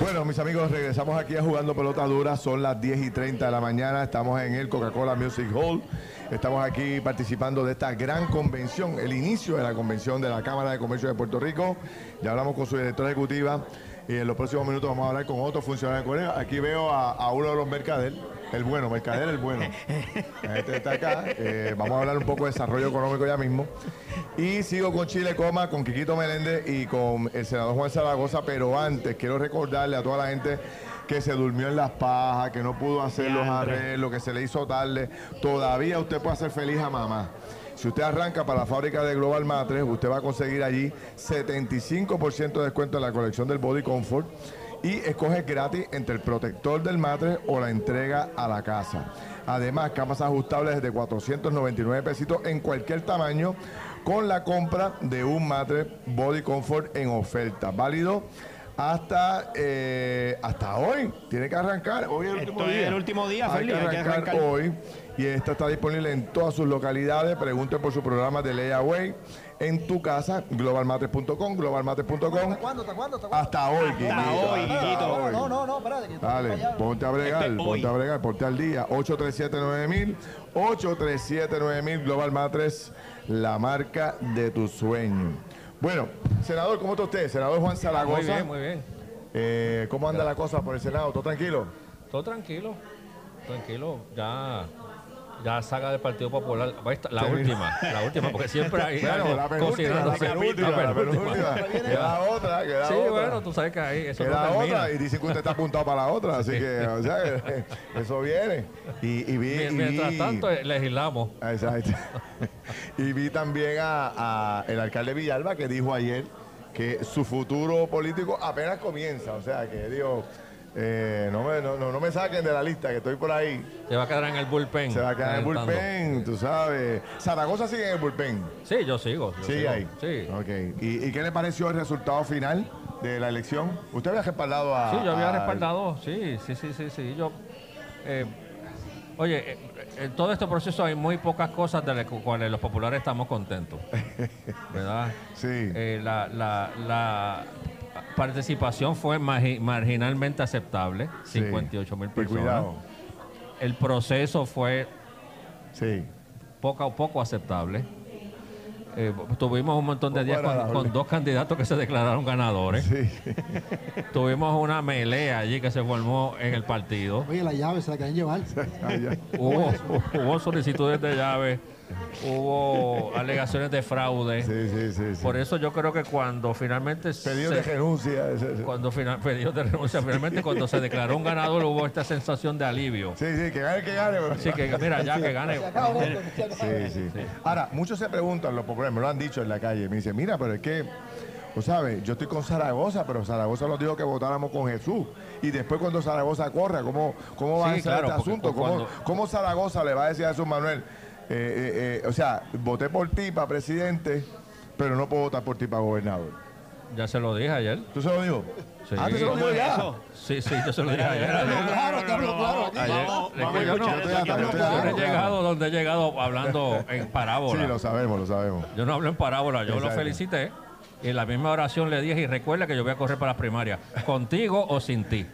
Bueno, mis amigos, regresamos aquí a Jugando Pelota Dura. Son las 10 y 30 de la mañana. Estamos en el Coca-Cola Music Hall. Estamos aquí participando de esta gran convención, el inicio de la convención de la Cámara de Comercio de Puerto Rico. Ya hablamos con su directora ejecutiva y en los próximos minutos vamos a hablar con otros funcionarios. Aquí veo a, a uno de los mercader, el bueno, mercader el bueno. Este está acá. Eh, vamos a hablar un poco de desarrollo económico ya mismo. Y sigo con Chile Coma, con Quiquito Meléndez y con el senador Juan Zaragoza, pero antes quiero recordarle a toda la gente que se durmió en las pajas, que no pudo hacer los arreglos, que se le hizo tarde. Todavía usted puede hacer feliz a mamá. Si usted arranca para la fábrica de Global Matres, usted va a conseguir allí 75% de descuento en la colección del Body Comfort y escoge gratis entre el protector del matre o la entrega a la casa. Además, camas ajustables de 499 pesitos en cualquier tamaño con la compra de un matre Body Comfort en oferta. Válido hasta eh, hasta hoy. Tiene que arrancar. Hoy es el último es día. el último día, Hay Feli, que hay que arrancar hoy. Y esta está disponible en todas sus localidades. Pregunte por su programa de Layaway en tu casa, globalmates.com, globalmates.com. ¿Hasta cuándo? ¿Hasta cuándo? ¿Hasta cuándo? Hasta hoy, hoy, hasta hoy. No, no, no, espérate. que Dale, ponte a bregar, Este, hoy. ponte a bregar, ponte al día. 837-9000, 837-9000, Global Matres, la marca de tu sueño. Bueno, senador, ¿cómo está usted? Senador Juan Zaragoza. Muy bien, muy bien. Eh, ¿Cómo anda la cosa por el Senado? ¿Todo tranquilo? Todo tranquilo, tranquilo. Ya, ya saga del Partido Popular. Esta- La última, la última, porque siempre hay Bueno, la penúltima, la penúltima, la penúltima. Queda otra, queda Sí, otra. bueno, tú sabes que ahí eso no Queda termina. otra y dicen que usted está apuntado para la otra, así que, o sea, que eso viene. Y, y vi, y Mientras vi- tanto, eh, legislamos. Exacto. y vi también a, a el alcalde Villalba que dijo ayer que su futuro político apenas comienza. O sea, que digo, eh, no, me, no, no- no me saquen de la lista, que estoy por ahí. Se va a quedar en el bullpen. Se va a quedar en el bullpen, tú sabes. Zaragoza sigue en el bullpen. Sí, yo sigo. yo Sigue sigo. ahí. Sí. Ok. ¿Y, y qué le pareció el resultado final de la elección? ¿Usted había respaldado a.? Sí, yo había a- respaldado, sí, sí, sí, sí, sí. Yo, eh, oye, eh, en todo este proceso hay muy pocas cosas de las cuales los populares estamos contentos, ¿verdad? Sí. Eh, la, la- la participación fue margi- marginalmente aceptable, Sí. 58 mil Y personas. cuidado. El proceso fue Sí. poco a poco aceptable. Eh, tuvimos un montón de días con, dos candidatos que se declararon ganadores. Sí. Tuvimos una melea allí que se formó en el partido. Oye, la llave se la quieren llevar. Hubo, hubo solicitudes de llave, hubo alegaciones de fraude. Sí, sí, sí. sí. Por eso yo creo que cuando finalmente Pedido se- de renuncia. cuando final, pedidos de renuncia, finalmente cuando se declaró un ganador hubo esta sensación de alivio. Sí, sí, que gane, que gane. Así que mira, ya que gane. Acabó. Sí, sí, Ahora, muchos se preguntan, los populares, me lo han dicho en la calle, me dicen, mira, pero es que, tú sabes, yo estoy con Zaragoza, pero Zaragoza nos dijo que votáramos con Jesús. Y después cuando Zaragoza corra, ¿cómo, cómo va Sí, a ser claro, este asunto? ¿Cómo, cómo Zaragoza le va a decir a Jesús Manuel, eh, eh, eh, o sea, voté por ti para presidente, pero no puedo votar por ti para gobernador? Ya se lo dije ayer. ¿Tú se lo digo? Sí. Ah, ¿tú se lo digo ya? Sí, sí, yo se lo dije ayer. Claro, claro, claro. Yo he llegado donde he llegado hablando en parábola. Sí, lo sabemos, lo sabemos. Yo no hablo en parábola, yo lo felicité. Y en la misma oración le dije, y recuerda que yo voy a correr para las primarias, contigo o sin ti.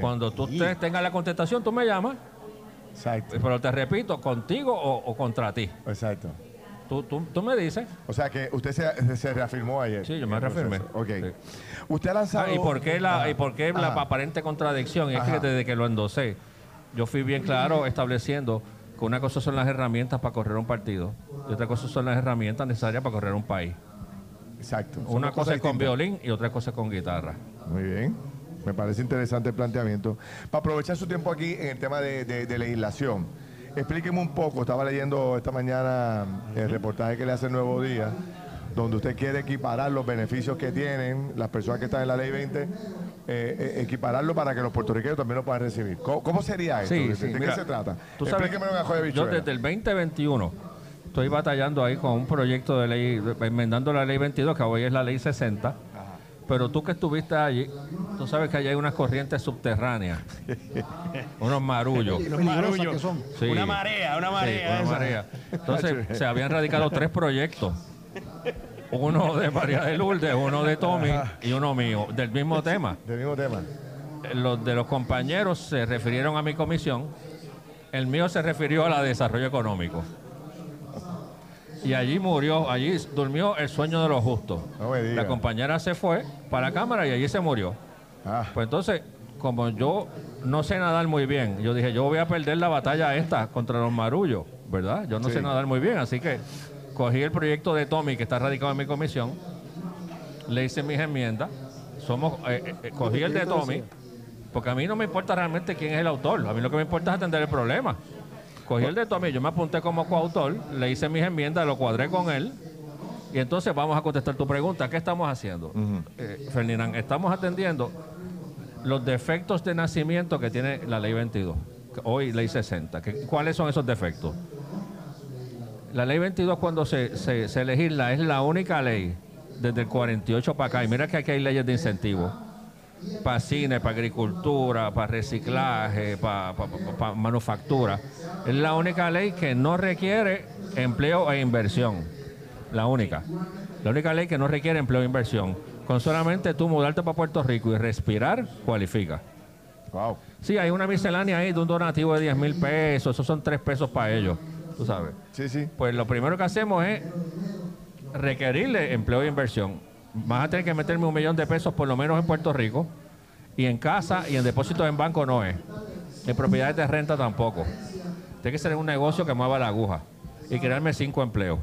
Cuando tú te- tengas la contestación, tú me llamas, Exacto, pero te repito, contigo o, o contra ti. exacto. Tú, tú, tú me dices. O sea que usted se, se reafirmó ayer. Sí, yo me reafirmé. Ok. Sí. Usted ha lanzado... Ah, ¿Y por qué la, y por qué la aparente contradicción? Es que desde que lo endosé, yo fui bien claro estableciendo que una cosa son las herramientas para correr un partido y otra cosa son las herramientas necesarias para correr un país. Exacto. Una cosa es con violín y otra cosa es con guitarra. Muy bien. Me parece interesante el planteamiento. Para aprovechar su tiempo aquí en el tema de, de- de legislación, explíqueme un poco. Estaba leyendo esta mañana el reportaje que le hace el Nuevo Día, donde usted quiere equiparar los beneficios que tienen las personas que están en la Ley 20, eh, eh, equipararlo para que los puertorriqueños también lo puedan recibir. ¿Cómo, cómo sería esto? Sí, ¿De, sí, de qué se trata? Tú sabes, joya yo desde el 2021 estoy batallando ahí con un proyecto de ley, enmendando la ley 22, que hoy es la ley 60. Pero tú que estuviste allí, tú sabes que allí hay unas corrientes subterráneas, unos marullos. Unos marullos. que son. Sí. Una marea, una Sí, marea. una esa. marea. Entonces, se habían radicado tres proyectos. Uno de María de Lourdes, uno de Tommy y uno mío, del mismo tema. Del mismo tema. Los de los compañeros se refirieron a mi comisión, el mío se refirió a la de desarrollo económico. Y allí murió, allí durmió el sueño de los justos. No me diga. La compañera se fue para la cámara y allí se murió. Ah, Pues entonces, como yo no sé nadar muy bien, yo dije, yo voy a perder la batalla esta contra los marullos, ¿verdad? Yo no Sí. sé nadar muy bien, así que cogí el proyecto de Tommy, que está radicado en mi comisión, le hice mis enmiendas, somos, eh, eh, cogí el de Tommy, porque a mí no me importa realmente quién es el autor, a mí lo que me importa es atender el problema. Cogí el de Tommy, yo me apunté como coautor, le hice mis enmiendas, lo cuadré con él, y entonces vamos a contestar tu pregunta. ¿Qué estamos haciendo? Eh, Ferdinand, estamos atendiendo los defectos de nacimiento que tiene la ley 22, que hoy ley 60. que- ¿Cuáles son esos defectos? La ley 22 cuando se, se, se legisla es la única ley desde el 48 para acá. Y mira que aquí hay leyes de incentivo. Para cine, para agricultura, para reciclaje, para, para- para- para manufactura. Es la única ley que no requiere empleo e inversión. La única. La única ley que no requiere empleo e inversión. Con solamente tú mudarte para Puerto Rico y respirar, cualifica. wow. Sí, hay una miscelánea ahí de un donativo de 10 mil pesos. Esos son 3 pesos para ellos. Tú sabes. Sí, sí. Pues lo primero que hacemos es requerirle empleo e inversión. Vas a tener que meterme un millón de pesos por lo menos en Puerto Rico y en casa y en depósitos en banco no es. En propiedades de renta tampoco. Tiene que ser un negocio que mueva la aguja y crearme cinco empleos.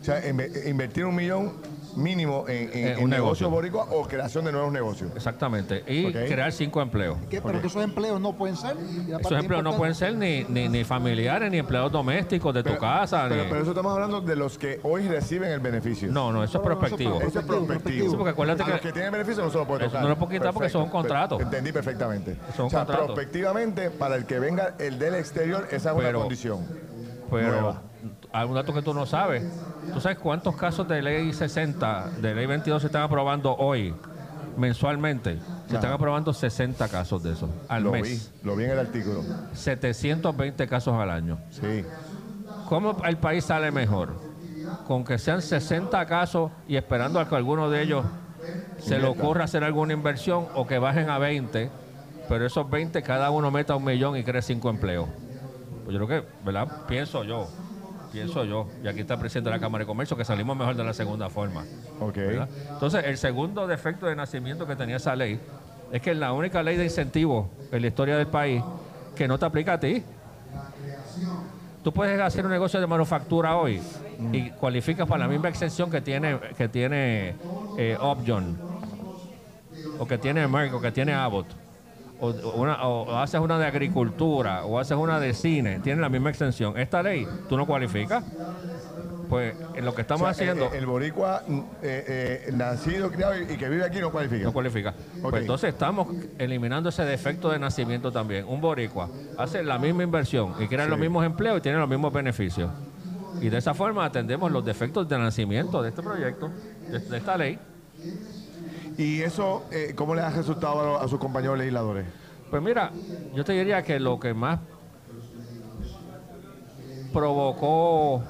O sea, inve- invertir un millón mínimo en, en- Eh, en un negocios negocio. boricua o creación de nuevos negocios. Exactamente. Y Ok. crear cinco empleos. ¿Qué? Pero que esos empleos no pueden ser. y aparte Esos empleos no importante, pueden ser ni, ni, ni familiares, ni empleados domésticos de tu casa. Pero, ni- pero eso estamos hablando de los que hoy reciben el beneficio. No, no, eso es prospectivo. Eso es Prospectivo. Sí, porque acuérdate a que- los que tienen beneficio no se lo puede Eso tocar. no lo puedo quitar porque son Perfecto. contratos. Entendí perfectamente. Son o sea, contratos. prospectivamente, para el que venga el del exterior, esa es una Pero- condición. Pero Nueva. Un dato que tú no sabes. ¿Tú sabes cuántos casos de ley 60, de ley 22 se están aprobando hoy, mensualmente? Se están aprobando 60 casos de esos al Lo mes. vi, lo vi en el artículo. 720 casos al año. Sí. ¿Cómo el país sale mejor? Con que sean 60 casos y esperando a que alguno de ellos se le ocurra hacer alguna inversión o que bajen a 20, pero esos 20 cada uno meta un millón y cree 5 empleos. Pues yo creo que, ¿verdad? Pienso yo, pienso yo, y aquí está el presidente de la Cámara de Comercio, que salimos mejor de la segunda forma. Ok. ¿verdad? Entonces, el segundo defecto de nacimiento que tenía esa ley es que es la única ley de incentivos en la historia del país que no te aplica a ti. Tú puedes hacer un negocio de manufactura hoy y cualificas para la misma exención que tiene que tiene eh, Upjohn o que tiene Merck o que tiene Abbott. O, una- o haces una de agricultura o haces una de cine, tiene la misma exención. Esta ley, tú no cualificas. Pues en lo que estamos O sea, haciendo, El, el boricua mm, eh, eh, nacido, criado y que vive aquí no cualifica. no cualifica. Pues entonces estamos eliminando ese defecto de nacimiento también. Un boricua hace la misma inversión y crea los mismos empleos y tiene los mismos beneficios. Y de esa forma atendemos los defectos de nacimiento de este proyecto, de, de esta ley. ¿Y eso eh, cómo le ha resultado a, a sus compañeros legisladores? Pues mira, yo te diría que lo que más provocó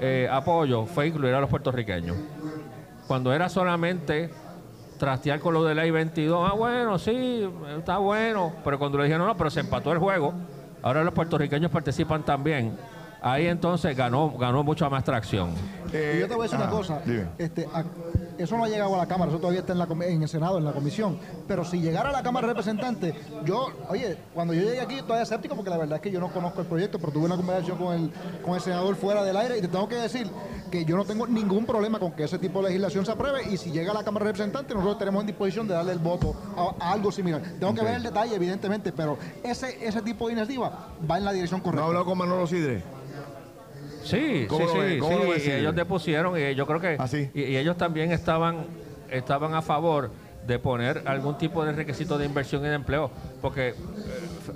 eh, apoyo fue incluir a los puertorriqueños. Cuando era solamente trastear con lo de ley 22, ah, bueno, sí, está bueno, pero cuando le dijeron, no, pero se empató el juego, ahora los puertorriqueños participan también. Ahí entonces ganó, ganó mucha más tracción. Eh, Y yo te voy a decir ajá, una cosa, dime. este, a- eso no ha llegado a la Cámara, eso todavía está en, la, en el Senado, en la comisión, pero si llegara a la Cámara de Representantes, yo, oye, cuando yo llegué aquí todavía escéptico porque la verdad es que yo no conozco el proyecto, pero tuve una conversación con el, con el senador fuera del aire y te tengo que decir que yo no tengo ningún problema con que ese tipo de legislación se apruebe y si llega a la Cámara de Representantes nosotros tenemos en disposición de darle el voto a, a algo similar. Tengo que ver el detalle, evidentemente, pero ese, ese tipo de iniciativa va en la dirección ¿No ha correcta. hablado con Manolo Sidre? Sí, ¿Cómo sí, sí, ¿Cómo lo sí, Silvio? ellos depusieron y yo creo que ¿Ah, sí? y, y ellos también estaban estaban a favor de poner algún tipo de requisito de inversión y de empleo, porque eh,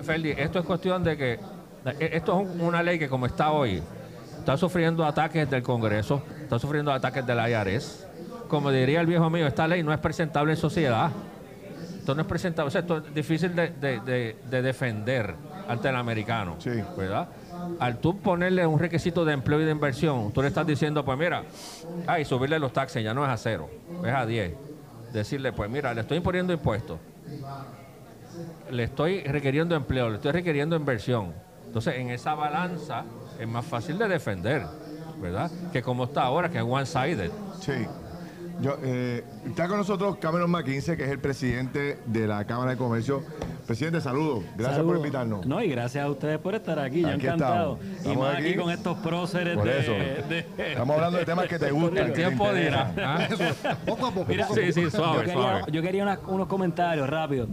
Ferdi, esto es cuestión de que eh, esto es un- una ley que como está hoy está sufriendo ataques del Congreso, está sufriendo ataques del IRS. Como diría el viejo mío, esta ley no es presentable en sociedad. Esto no es presentable, o sea, esto es difícil de, de- de- de defender ante el americano, Sí. ¿verdad? Al tú ponerle un requisito de empleo y de inversión, tú le estás diciendo, pues mira, ay, subirle los taxes ya no es a cero, es a 10. Decirle, pues mira, le estoy imponiendo impuestos, le estoy requiriendo empleo, le estoy requiriendo inversión. Entonces, en esa balanza es más fácil de defender, ¿verdad? Que como está ahora, que es one-sided. Sí. Yo, eh, está con nosotros Cameron McKinsey, que es el presidente de la Cámara de Comercio. Presidente, saludos. Gracias por invitarnos. No, y gracias a ustedes por estar aquí, yo Aquí encantado. estamos. Y más aquí, aquí. con estos próceres Por eso. de- Estamos hablando de temas que te gustan. El tiempo dirá. ¿ah? Poco a poco. Mira, poco Sí, sí, yo quería, suave. yo quería unas- unos comentarios rápidos.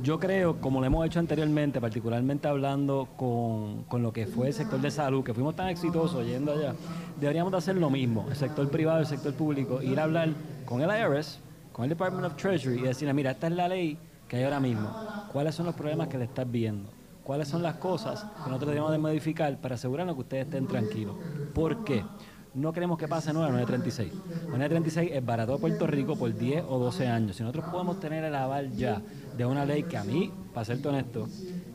Yo creo, como lo hemos hecho anteriormente, particularmente hablando con, con lo que fue el sector de salud, que fuimos tan exitosos yendo allá, deberíamos de hacer lo mismo, el sector privado, el sector público, ir a hablar con el IRS, con el Department of Treasury y decirle, mira, esta es la ley que hay ahora mismo. ¿Cuáles son los problemas que le estás viendo? ¿Cuáles son las cosas que nosotros debemos de modificar para asegurarnos que ustedes estén tranquilos? ¿Por qué? No queremos que pase nueva 936. La 936 es barato a Puerto Rico por 10 o 12 años. Si nosotros podemos tener el aval ya de una ley que a mí, para serte honesto,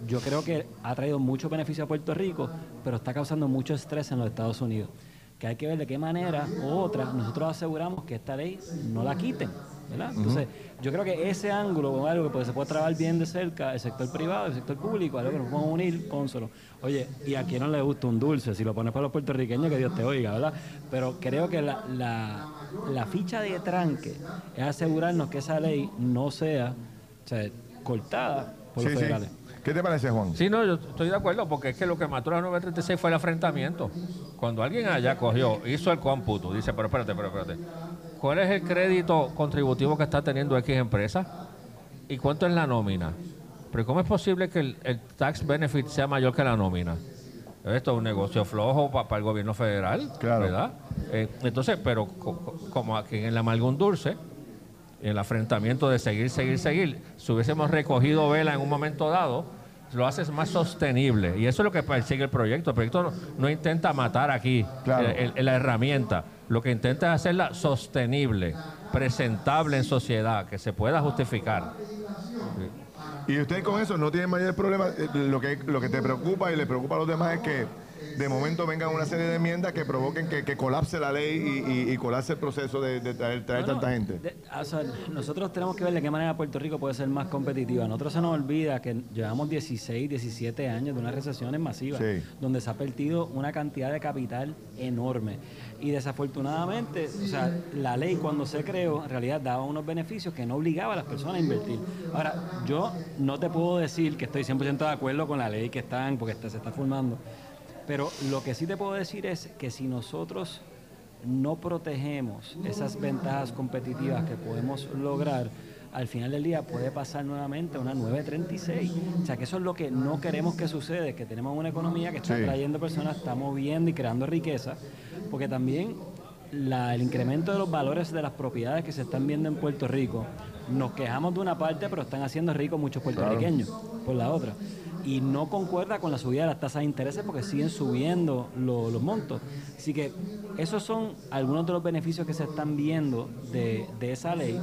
yo creo que ha traído mucho beneficio a Puerto Rico, pero está causando mucho estrés en los Estados Unidos. Que hay que ver de qué manera u otra nosotros aseguramos que esta ley no la quiten. ¿Verdad? Entonces, yo creo que ese ángulo es algo que pues, se puede trabajar bien de cerca, el sector privado, el sector público, algo que nos podemos unir con solo. Oye, y a quien no le gusta un dulce, si lo pones para los puertorriqueños, que Dios te oiga, ¿verdad? Pero creo que la, la, la ficha de tranque es asegurarnos que esa ley no sea o sea, cortada por Sí, los sí. federales. ¿Qué te parece, Juan? Sí, no, yo estoy de acuerdo, porque es que lo que mató a la 936 fue el afrentamiento. Cuando alguien allá cogió, hizo el cómputo, dice, pero espérate, pero espérate, ¿cuál es el crédito contributivo que está teniendo X empresa? ¿Y cuánto es la nómina? Pero ¿cómo es posible que el, el tax benefit sea mayor que la nómina? Esto es un negocio flojo para el gobierno federal, Claro. ¿verdad? Eh, entonces, pero co- co- como aquí en el amalgón dulce, el afrentamiento de seguir, seguir, seguir, si hubiésemos recogido vela en un momento dado, lo haces más sostenible. Y eso es lo que persigue el proyecto. El proyecto no, no intenta matar aquí Claro. el- el- la herramienta. Lo que intenta es hacerla sostenible, presentable en sociedad, que se pueda justificar. Y usted con eso no tiene mayor problema. Eh, Lo que, lo que te preocupa y le preocupa a los demás es que de momento vengan una serie de enmiendas que provoquen que, que colapse la ley y, y- y colapse el proceso de, de traer, traer tanta gente. de- o sea, nosotros tenemos que ver de qué manera Puerto Rico puede ser más competitiva. A nosotros se nos olvida que llevamos 16, 17 años de unas recesiones masivas, Sí. donde se ha perdido una cantidad de capital enorme. Y desafortunadamente, o sea, la ley cuando se creó, en realidad daba unos beneficios que no obligaba a las personas a invertir. Ahora, yo no te puedo decir que estoy 100% de acuerdo con la ley que están, porque está- se está formando. Pero lo que sí te puedo decir es que si nosotros no protegemos esas ventajas competitivas que podemos lograr, al final del día puede pasar nuevamente a una 936. O sea, que eso es lo que no queremos que suceda, que tenemos una economía que está Sí. trayendo personas, está moviendo y creando riqueza, porque también la- el incremento de los valores de las propiedades que se están viendo en Puerto Rico, nos quejamos de una parte, pero están haciendo ricos muchos puertorriqueños por la otra. Y no concuerda con la subida de las tasas de intereses porque siguen subiendo lo- los montos. Así que esos son algunos de los beneficios que se están viendo de, de esa ley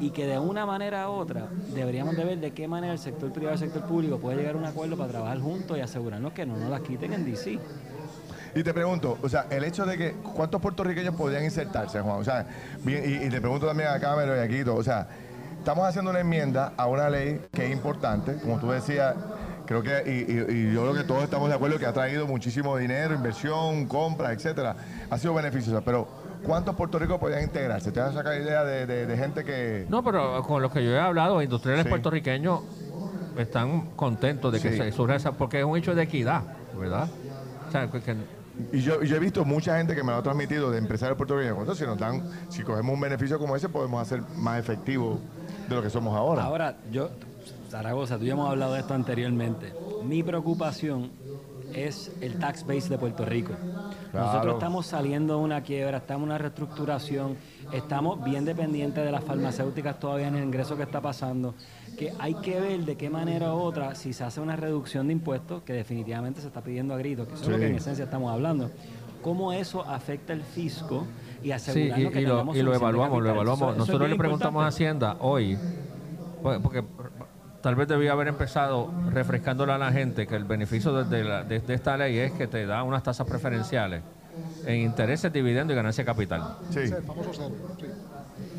y que de una manera u otra deberíamos de ver de qué manera el sector privado y el sector público puede llegar a un acuerdo para trabajar juntos y asegurarnos que no nos las quiten en DC. Y te pregunto, o sea, el hecho de que cuántos puertorriqueños podrían insertarse, Juan, o sea, y, te pregunto también a Cameron y a Quito, o sea, estamos haciendo una enmienda a una ley que es importante, como tú decías, creo que, y, y- y yo creo que todos estamos de acuerdo que ha traído muchísimo dinero, inversión, compras, etcétera, ha sido beneficiosa, pero ¿cuántos Puerto Rico podrían integrarse? ¿Te vas a sacar idea de, de- de gente que... No, pero con los que yo he hablado, industriales Sí. puertorriqueños están contentos de que Sí. se surja esa, porque es un hecho de equidad, ¿verdad? O sea, que- que Y yo, y yo he visto mucha gente que me lo ha transmitido de empresarios puertorriqueños. Entonces, si nos dan, si cogemos un beneficio como ese, podemos hacer más efectivo de lo que somos ahora. Ahora, yo, Zaragoza, tú ya hemos hablado de esto anteriormente. Mi preocupación es el tax base de Puerto Rico. Claro. Nosotros estamos saliendo de una quiebra, estamos en una reestructuración, estamos bien dependientes de las farmacéuticas todavía en el ingreso que está pasando, que hay que ver de qué manera u otra, si se hace una reducción de impuestos, que definitivamente se está pidiendo a gritos, que eso es lo que en esencia estamos hablando, cómo eso afecta el fisco y Sí, asegurarnos y, que y lo, tengamos y lo evaluamos, lo evaluamos. Eso- Nosotros le preguntamos a. Hacienda hoy, pues, porque tal vez debía haber empezado refrescándole a la gente que el beneficio de, de la- de- de esta ley es que te da unas tasas preferenciales en intereses, dividendos y ganancia de capital. Sí.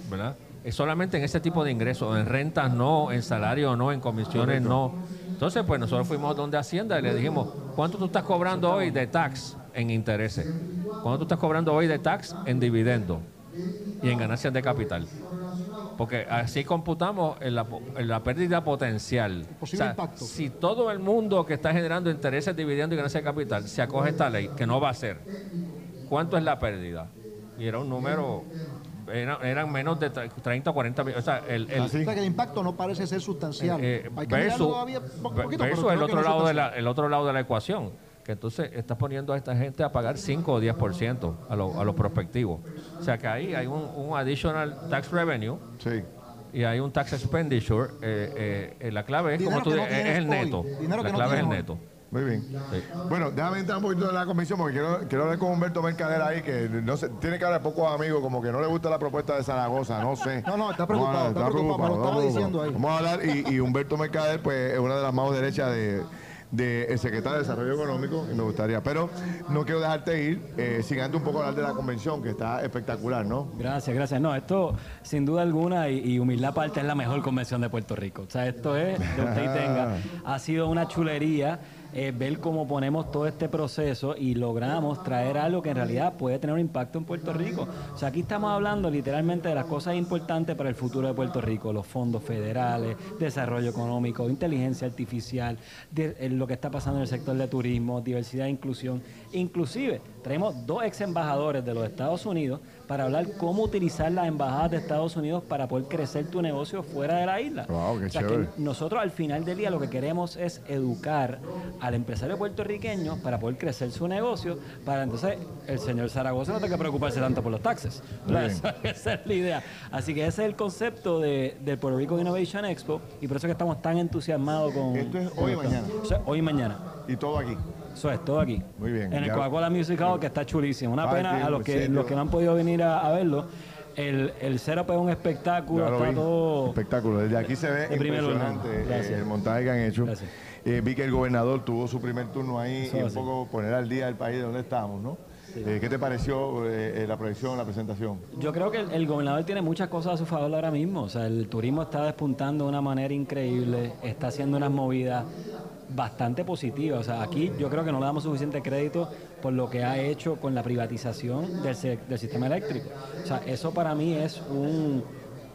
¿verdad? Es solamente en ese tipo de ingresos, en rentas no, en salario no, en comisiones no. Entonces, pues nosotros fuimos donde Hacienda y le dijimos, ¿cuánto tú estás cobrando hoy de tax en intereses? ¿Cuánto tú estás cobrando hoy de tax en dividendo y en ganancias de capital? Porque así computamos en la, po- en la pérdida potencial. posible impacto. Si todo el mundo que está generando intereses, dividendos y ganancias de capital se acoge a esta ley, que no va a ser, ¿cuánto es la pérdida? Y era un número, era- eran menos de tre- 30 o 40 millones. O sea, el, el- ¿Ah, sí? O sea que el impacto no parece ser sustancial. eh, Hay que mirarlo versus, poquito, versus pero el otro no es lado de la, el otro lado de la ecuación, que entonces estás poniendo a esta gente a pagar 5 o 10% a, lo- a los prospectivos. O sea que ahí hay un, un additional tax revenue Sí. y hay un tax expenditure. eh, eh, eh, la clave es Dinero como tú que no dices, es tienes el neto. Dinero La no clave es el neto. Muy bien. Sí. Bueno, déjame entrar un poquito en la comisión porque quiero, quiero hablar con Humberto Mercader ahí, que no sé, tiene que hablar pocos amigos, como que no le gusta la propuesta de Zaragoza, no sé. No, no, está hablar, preocupado, está preocupado, me lo estaba diciendo ahí. Vamos a hablar, y, y Humberto Mercader, pues, es una de las manos derechas de del secretario de Desarrollo Económico y me gustaría, pero no quiero dejarte ir eh, sin antes un poco hablar de la convención que está espectacular, ¿no? Gracias, gracias. No, esto sin duda alguna y, y humildad aparte es la mejor convención de Puerto Rico. O sea, esto es, de usted y tenga, ha sido una chulería eh, ver cómo ponemos todo este proceso y logramos traer algo que en realidad puede tener un impacto en Puerto Rico. O sea, aquí estamos hablando literalmente de las cosas importantes para el futuro de Puerto Rico, los fondos federales, desarrollo económico, inteligencia artificial, de- eh, lo que está pasando en el sector de turismo, diversidad e inclusión. Inclusive, traemos dos ex embajadores de los Estados Unidos para hablar cómo utilizar las embajadas de Estados Unidos para poder crecer tu negocio fuera de la isla. Wow, qué O sea, que nosotros al final del día lo que queremos es educar al empresario puertorriqueño para poder crecer su negocio, para entonces el señor Zaragoza no tenga que preocuparse tanto por los taxes. Esa, esa es la idea. Así que ese es el concepto de, del Puerto Rico Innovation Expo y por eso es que estamos tan entusiasmados con... Esto es hoy y mañana. O sea, hoy y mañana. Y todo aquí. Eso es, todo aquí. Muy bien. En el Coca-Cola Music Hall, que está chulísimo. Una Ay, pena a los que, sitio. los que no han podido venir a, a verlo. El, el setup es un espectáculo, está vi. todo... Espectáculo. Desde aquí se ve De impresionante eh, el montaje que han hecho. Eh, vi que el gobernador tuvo su primer turno ahí Eso y un poco poner al día el país de donde estamos, ¿no? Eh, ¿Qué te pareció eh, la proyección, la presentación? Yo creo que el, el gobernador tiene muchas cosas a su favor ahora mismo. O sea, el turismo está despuntando de una manera increíble, está haciendo unas movidas bastante positivas. O sea, aquí yo creo que no le damos suficiente crédito por lo que ha hecho con la privatización del, del sistema eléctrico. O sea, eso para mí es un,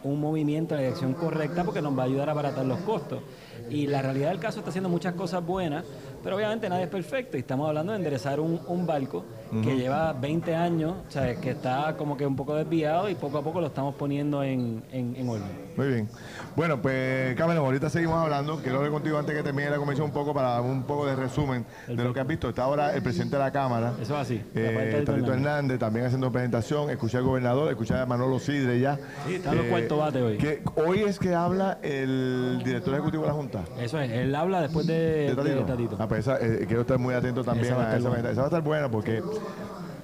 un movimiento en la dirección correcta porque nos va a ayudar a abaratar los costos. Y la realidad del caso está haciendo muchas cosas buenas, pero obviamente nadie es perfecto y estamos hablando de enderezar un, un barco que lleva 20 años, o sea, que está como que un poco desviado y poco a poco lo estamos poniendo en, en, en orden. Muy bien. Bueno, pues Cameron, ahorita seguimos hablando. Quiero hablar contigo antes que termine la convención un poco para dar un poco de resumen de lo que has visto. Está ahora el presidente de la Cámara. Eso es así. Eh, Hernández. Hernández también haciendo presentación, escuché al gobernador, escuché a Manolo Sidre ya. Sí, está en los cuartos bate hoy. que hoy es que habla el director ejecutivo de la Junta. Eso es, él habla después de, ¿De de Tatito? Tatito. Ah, pues esa, eh, quiero estar muy atento también Esa a esa. buena. Esa va a estar buena porque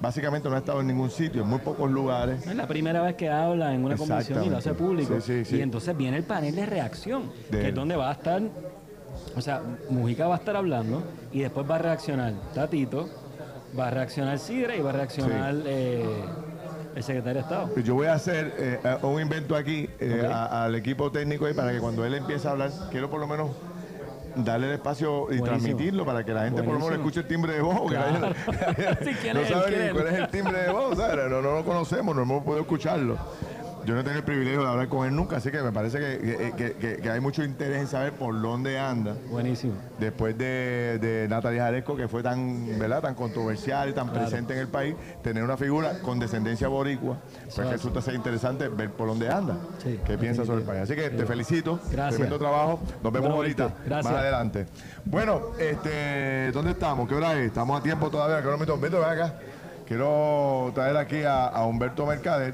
básicamente no ha estado en ningún sitio, en muy pocos lugares. Es la primera vez que habla en una convención y lo hace público. Sí, sí, sí. Y entonces viene el panel de reacción, De que él. es donde va a estar, o sea, Mujica va a estar hablando y después va a reaccionar Tatito, va a reaccionar Sidre y va a reaccionar eh, el secretario de Estado. Yo voy a hacer eh, un invento aquí eh, a- al equipo técnico ahí para que cuando él empiece a hablar, quiero por lo menos darle el espacio y Buenísimo. transmitirlo para que la gente por lo menos escuche el timbre de voz. que Claro. nadie- Sí, ¿quién no es él? sabe ¿Quién ni es él? cuál es el timbre de voz, ¿sabes? No, no lo conocemos, no hemos podido escucharlo. Yo no he tenido el privilegio de hablar con él nunca, así que me parece que, que- que- que- que hay mucho interés en saber por dónde anda. Buenísimo. Después de, de Natalia Jaresco, que fue tan, ¿verdad? tan controversial y tan presente en el país, tener una figura con descendencia boricua, pues Eso resulta ser interesante ver por dónde anda, Sí, qué piensa sobre el país. Así que te felicito, Gracias. tremendo trabajo, nos vemos ahorita. Gracias. más adelante. Bueno, este, ¿dónde estamos? ¿Qué hora es? Estamos a tiempo todavía, me Humberto, ven acá. Quiero traer aquí a, a Humberto Mercader.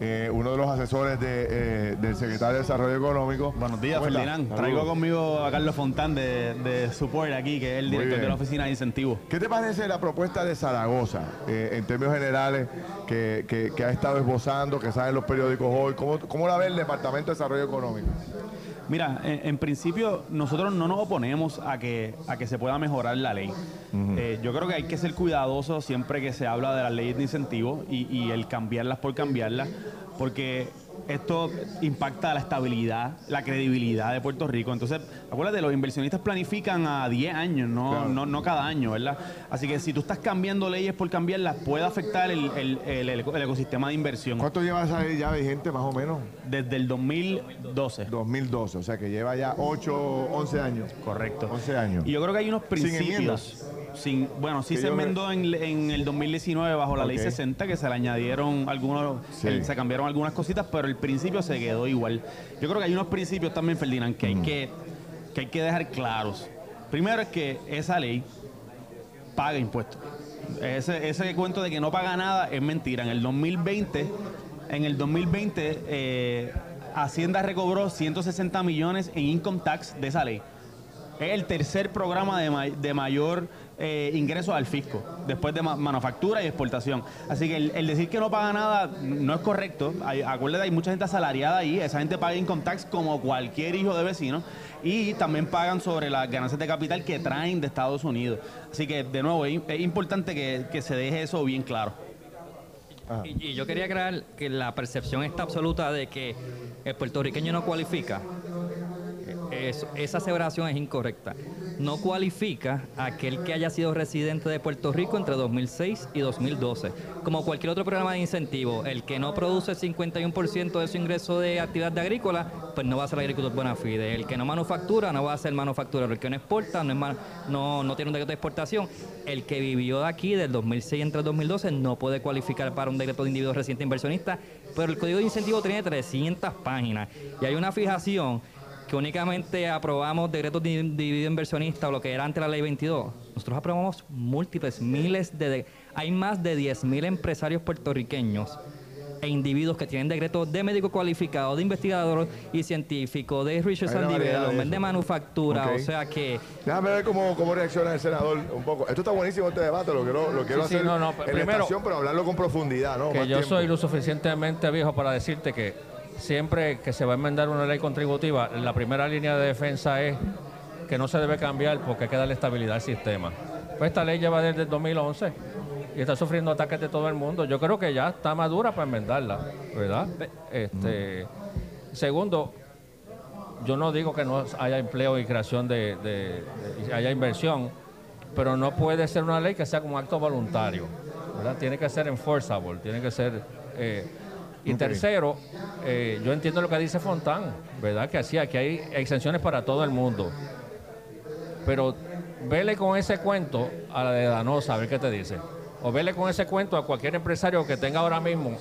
Eh, uno de los asesores de, eh, del secretario de Desarrollo Económico. Buenos días. Ferdinand. Saludos. Traigo conmigo a Carlos Fontán de, de Support aquí, que es el director de la oficina de incentivos. ¿Qué te parece la propuesta de Zaragoza, eh, en términos generales, que, que- que ha estado esbozando, que sale en los periódicos hoy? ¿Cómo, cómo la ve el Departamento de Desarrollo Económico? Mira, en, en principio nosotros no nos oponemos a que, a que se pueda mejorar la ley. Eh, yo creo que hay que ser cuidadosos siempre que se habla de las leyes de incentivos y, y el cambiarlas por cambiarlas, porque esto impacta la estabilidad, la credibilidad de Puerto Rico. Entonces, acuérdate, los inversionistas planifican a 10 años, no, Claro. no, no cada año, ¿verdad? Así que si tú estás cambiando leyes por cambiarlas, puede afectar el, el- el- el eco- el ecosistema de inversión. ¿Cuánto lleva esa ley ya vigente, más o menos? Desde el 2012. 2012, o sea que lleva ya 8, 11 años. Correcto. 11 años. Y yo creo que hay unos principios. Sin bueno, sí se enmendó en, en el 2019 bajo la ley Ok. 60 que se le añadieron algunos, Sí. el- se cambiaron algunas cositas, pero el principio se quedó igual. Yo creo que hay unos principios también, Ferdinand, que hay que, que hay que dejar claros. Primero es que esa ley paga impuestos. Ese, ese cuento de que no paga nada es mentira. En el 2020, en el 2020, eh, Hacienda recobró 160 millones en income tax de esa ley. Es el tercer programa de, ma- de mayor eh, ingreso al fisco, después de ma- manufactura y exportación. Así que el, el decir que no paga nada no es correcto. Hay, acuérdate, hay mucha gente asalariada ahí, esa gente paga income tax como cualquier hijo de vecino y también pagan sobre las ganancias de capital que traen de Estados Unidos. Así que, de nuevo, es, es importante que, que se deje eso bien claro. Y, y yo quería crear que la percepción está absoluta de que el puertorriqueño no cualifica. Es- esa aseveración es incorrecta. No cualifica aquel que haya sido residente de Puerto Rico entre 2006 y 2012. Como cualquier otro programa de incentivo, el que no produce el 51% de su ingreso de actividad de agrícola, pues no va a ser agricultor bona fide. El que no manufactura, no va a ser manufacturero. El que no exporta, no, no, tiene un decreto de exportación. El que vivió de aquí del 2006 entre el 2012 no puede cualificar para un decreto de individuo residente inversionista, pero el código de incentivo tiene 300 páginas y hay una fijación que únicamente aprobamos decretos de individuo inversionista o lo que era antes la ley 22. Nosotros aprobamos múltiples, miles de... de- hay más de 10.000 empresarios puertorriqueños e individuos que tienen decretos de médico cualificado, de investigador y científico, de research and development, de manufactura, o sea que... Déjame ver cómo, cómo reacciona el senador un poco. Esto está buenísimo este debate, lo quiero, lo quiero Sí, sí, hacer no, no, en primero- la estación, pero hablarlo con profundidad, ¿no? que Más yo tiempo. soy lo suficientemente viejo para decirte que siempre que se va a enmendar una ley contributiva, la primera línea de defensa es que no se debe cambiar porque hay que darle estabilidad al sistema. Pues esta ley lleva desde el 2011 y está sufriendo ataques de todo el mundo. Yo creo que ya está madura para enmendarla, ¿verdad? Este, Segundo, yo no digo que no haya empleo y creación de, de- de- y haya inversión, pero no puede ser una ley que sea como acto voluntario, ¿verdad? Tiene que ser enforceable, tiene que ser... eh, y tercero, eh, yo entiendo lo que dice Fontán, ¿verdad? Que así aquí hay exenciones para todo el mundo. Pero vele con ese cuento a la de Danosa, a ver qué te dice. O vele con ese cuento a cualquier empresario que tenga ahora mismo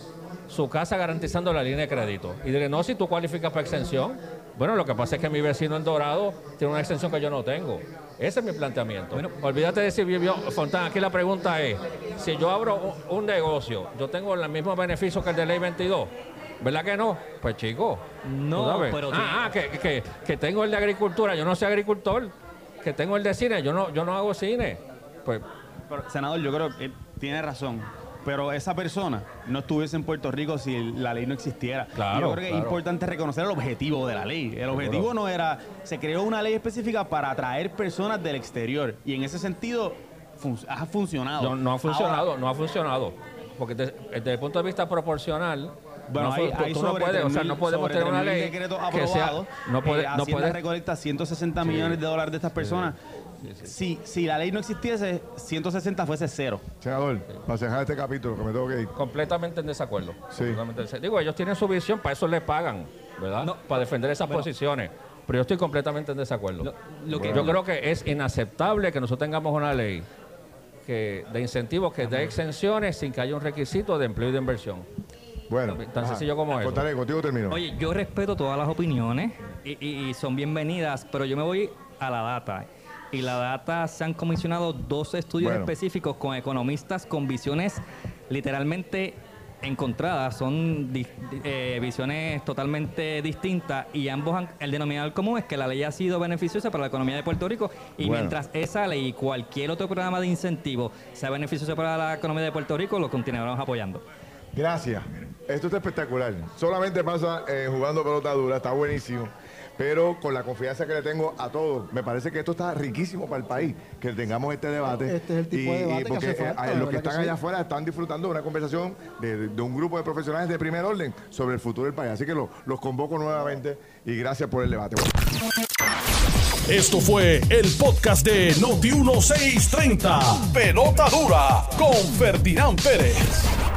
su casa garantizando la línea de crédito. Y dile, no, si tú cualificas para exención. Bueno, lo que pasa es que mi vecino en Dorado tiene una exención que yo no tengo. Ese es mi planteamiento. Olvídate de si vivió Fontán. Aquí la pregunta es, si yo abro un, un negocio, ¿yo tengo los mismos beneficios que el de Ley 22? ¿Verdad que no? Pues chico. No, pero Ah, ah, que, que- que tengo el de agricultura, yo no soy agricultor. Que tengo el de cine, yo no, yo no hago cine. Pues Pero, senador, yo creo que tiene razón. Pero esa persona no estuviese en Puerto Rico si la ley no existiera. Claro, yo creo que claro. es importante reconocer el objetivo de la ley. El objetivo no era, se creó una ley específica para atraer personas del exterior. Y en ese sentido fun- ha funcionado. no, no ha funcionado, Ahora, no ha funcionado. Porque de- desde el punto de vista proporcional, Bueno, no hay, tú- hay tú no puedes, o sea, 3.000 no podemos tener una 3.000 ley que sea, no puede, Eh, no Hacienda puede, recolecta 160 millones de dólares de estas personas. Si, si la ley no existiese, 160 fuese cero. Senador, para cerrar este capítulo, que me tengo que ir. completamente en desacuerdo. Sí. Completamente en desacuerdo. Digo, ellos tienen su visión, para eso les pagan, ¿verdad? para defender esas posiciones. Pero yo estoy completamente en desacuerdo. Lo- lo que- yo creo que es inaceptable que nosotros tengamos una ley que de incentivos que dé exenciones sin que haya un requisito de empleo y de inversión. Bueno, Tan sencillo como eso. Contaré, contigo termino. Oye, yo respeto todas las opiniones y, y- y son bienvenidas, pero yo me voy a la data. Y la data se han comisionado dos estudios Bueno. específicos con economistas con visiones literalmente encontradas, son eh, visiones totalmente distintas y ambos han- el denominador común es que la ley ha sido beneficiosa para la economía de Puerto Rico y Bueno. mientras esa ley y cualquier otro programa de incentivo sea beneficioso para la economía de Puerto Rico, lo continuaremos apoyando. Gracias. Esto está espectacular. Solamente pasa eh, jugando pelota dura, está buenísimo. Pero con la confianza que le tengo a todos, me parece que esto está riquísimo para el país, que tengamos este debate. Este es el tipo de debate que porque hace falta, eh, de los que están sí. allá afuera están disfrutando de una conversación de, de un grupo de profesionales de primer orden sobre el futuro del país. Así que lo- los convoco nuevamente y gracias por el debate. Esto fue el podcast de Noti1630. Pelota dura con Ferdinand Pérez.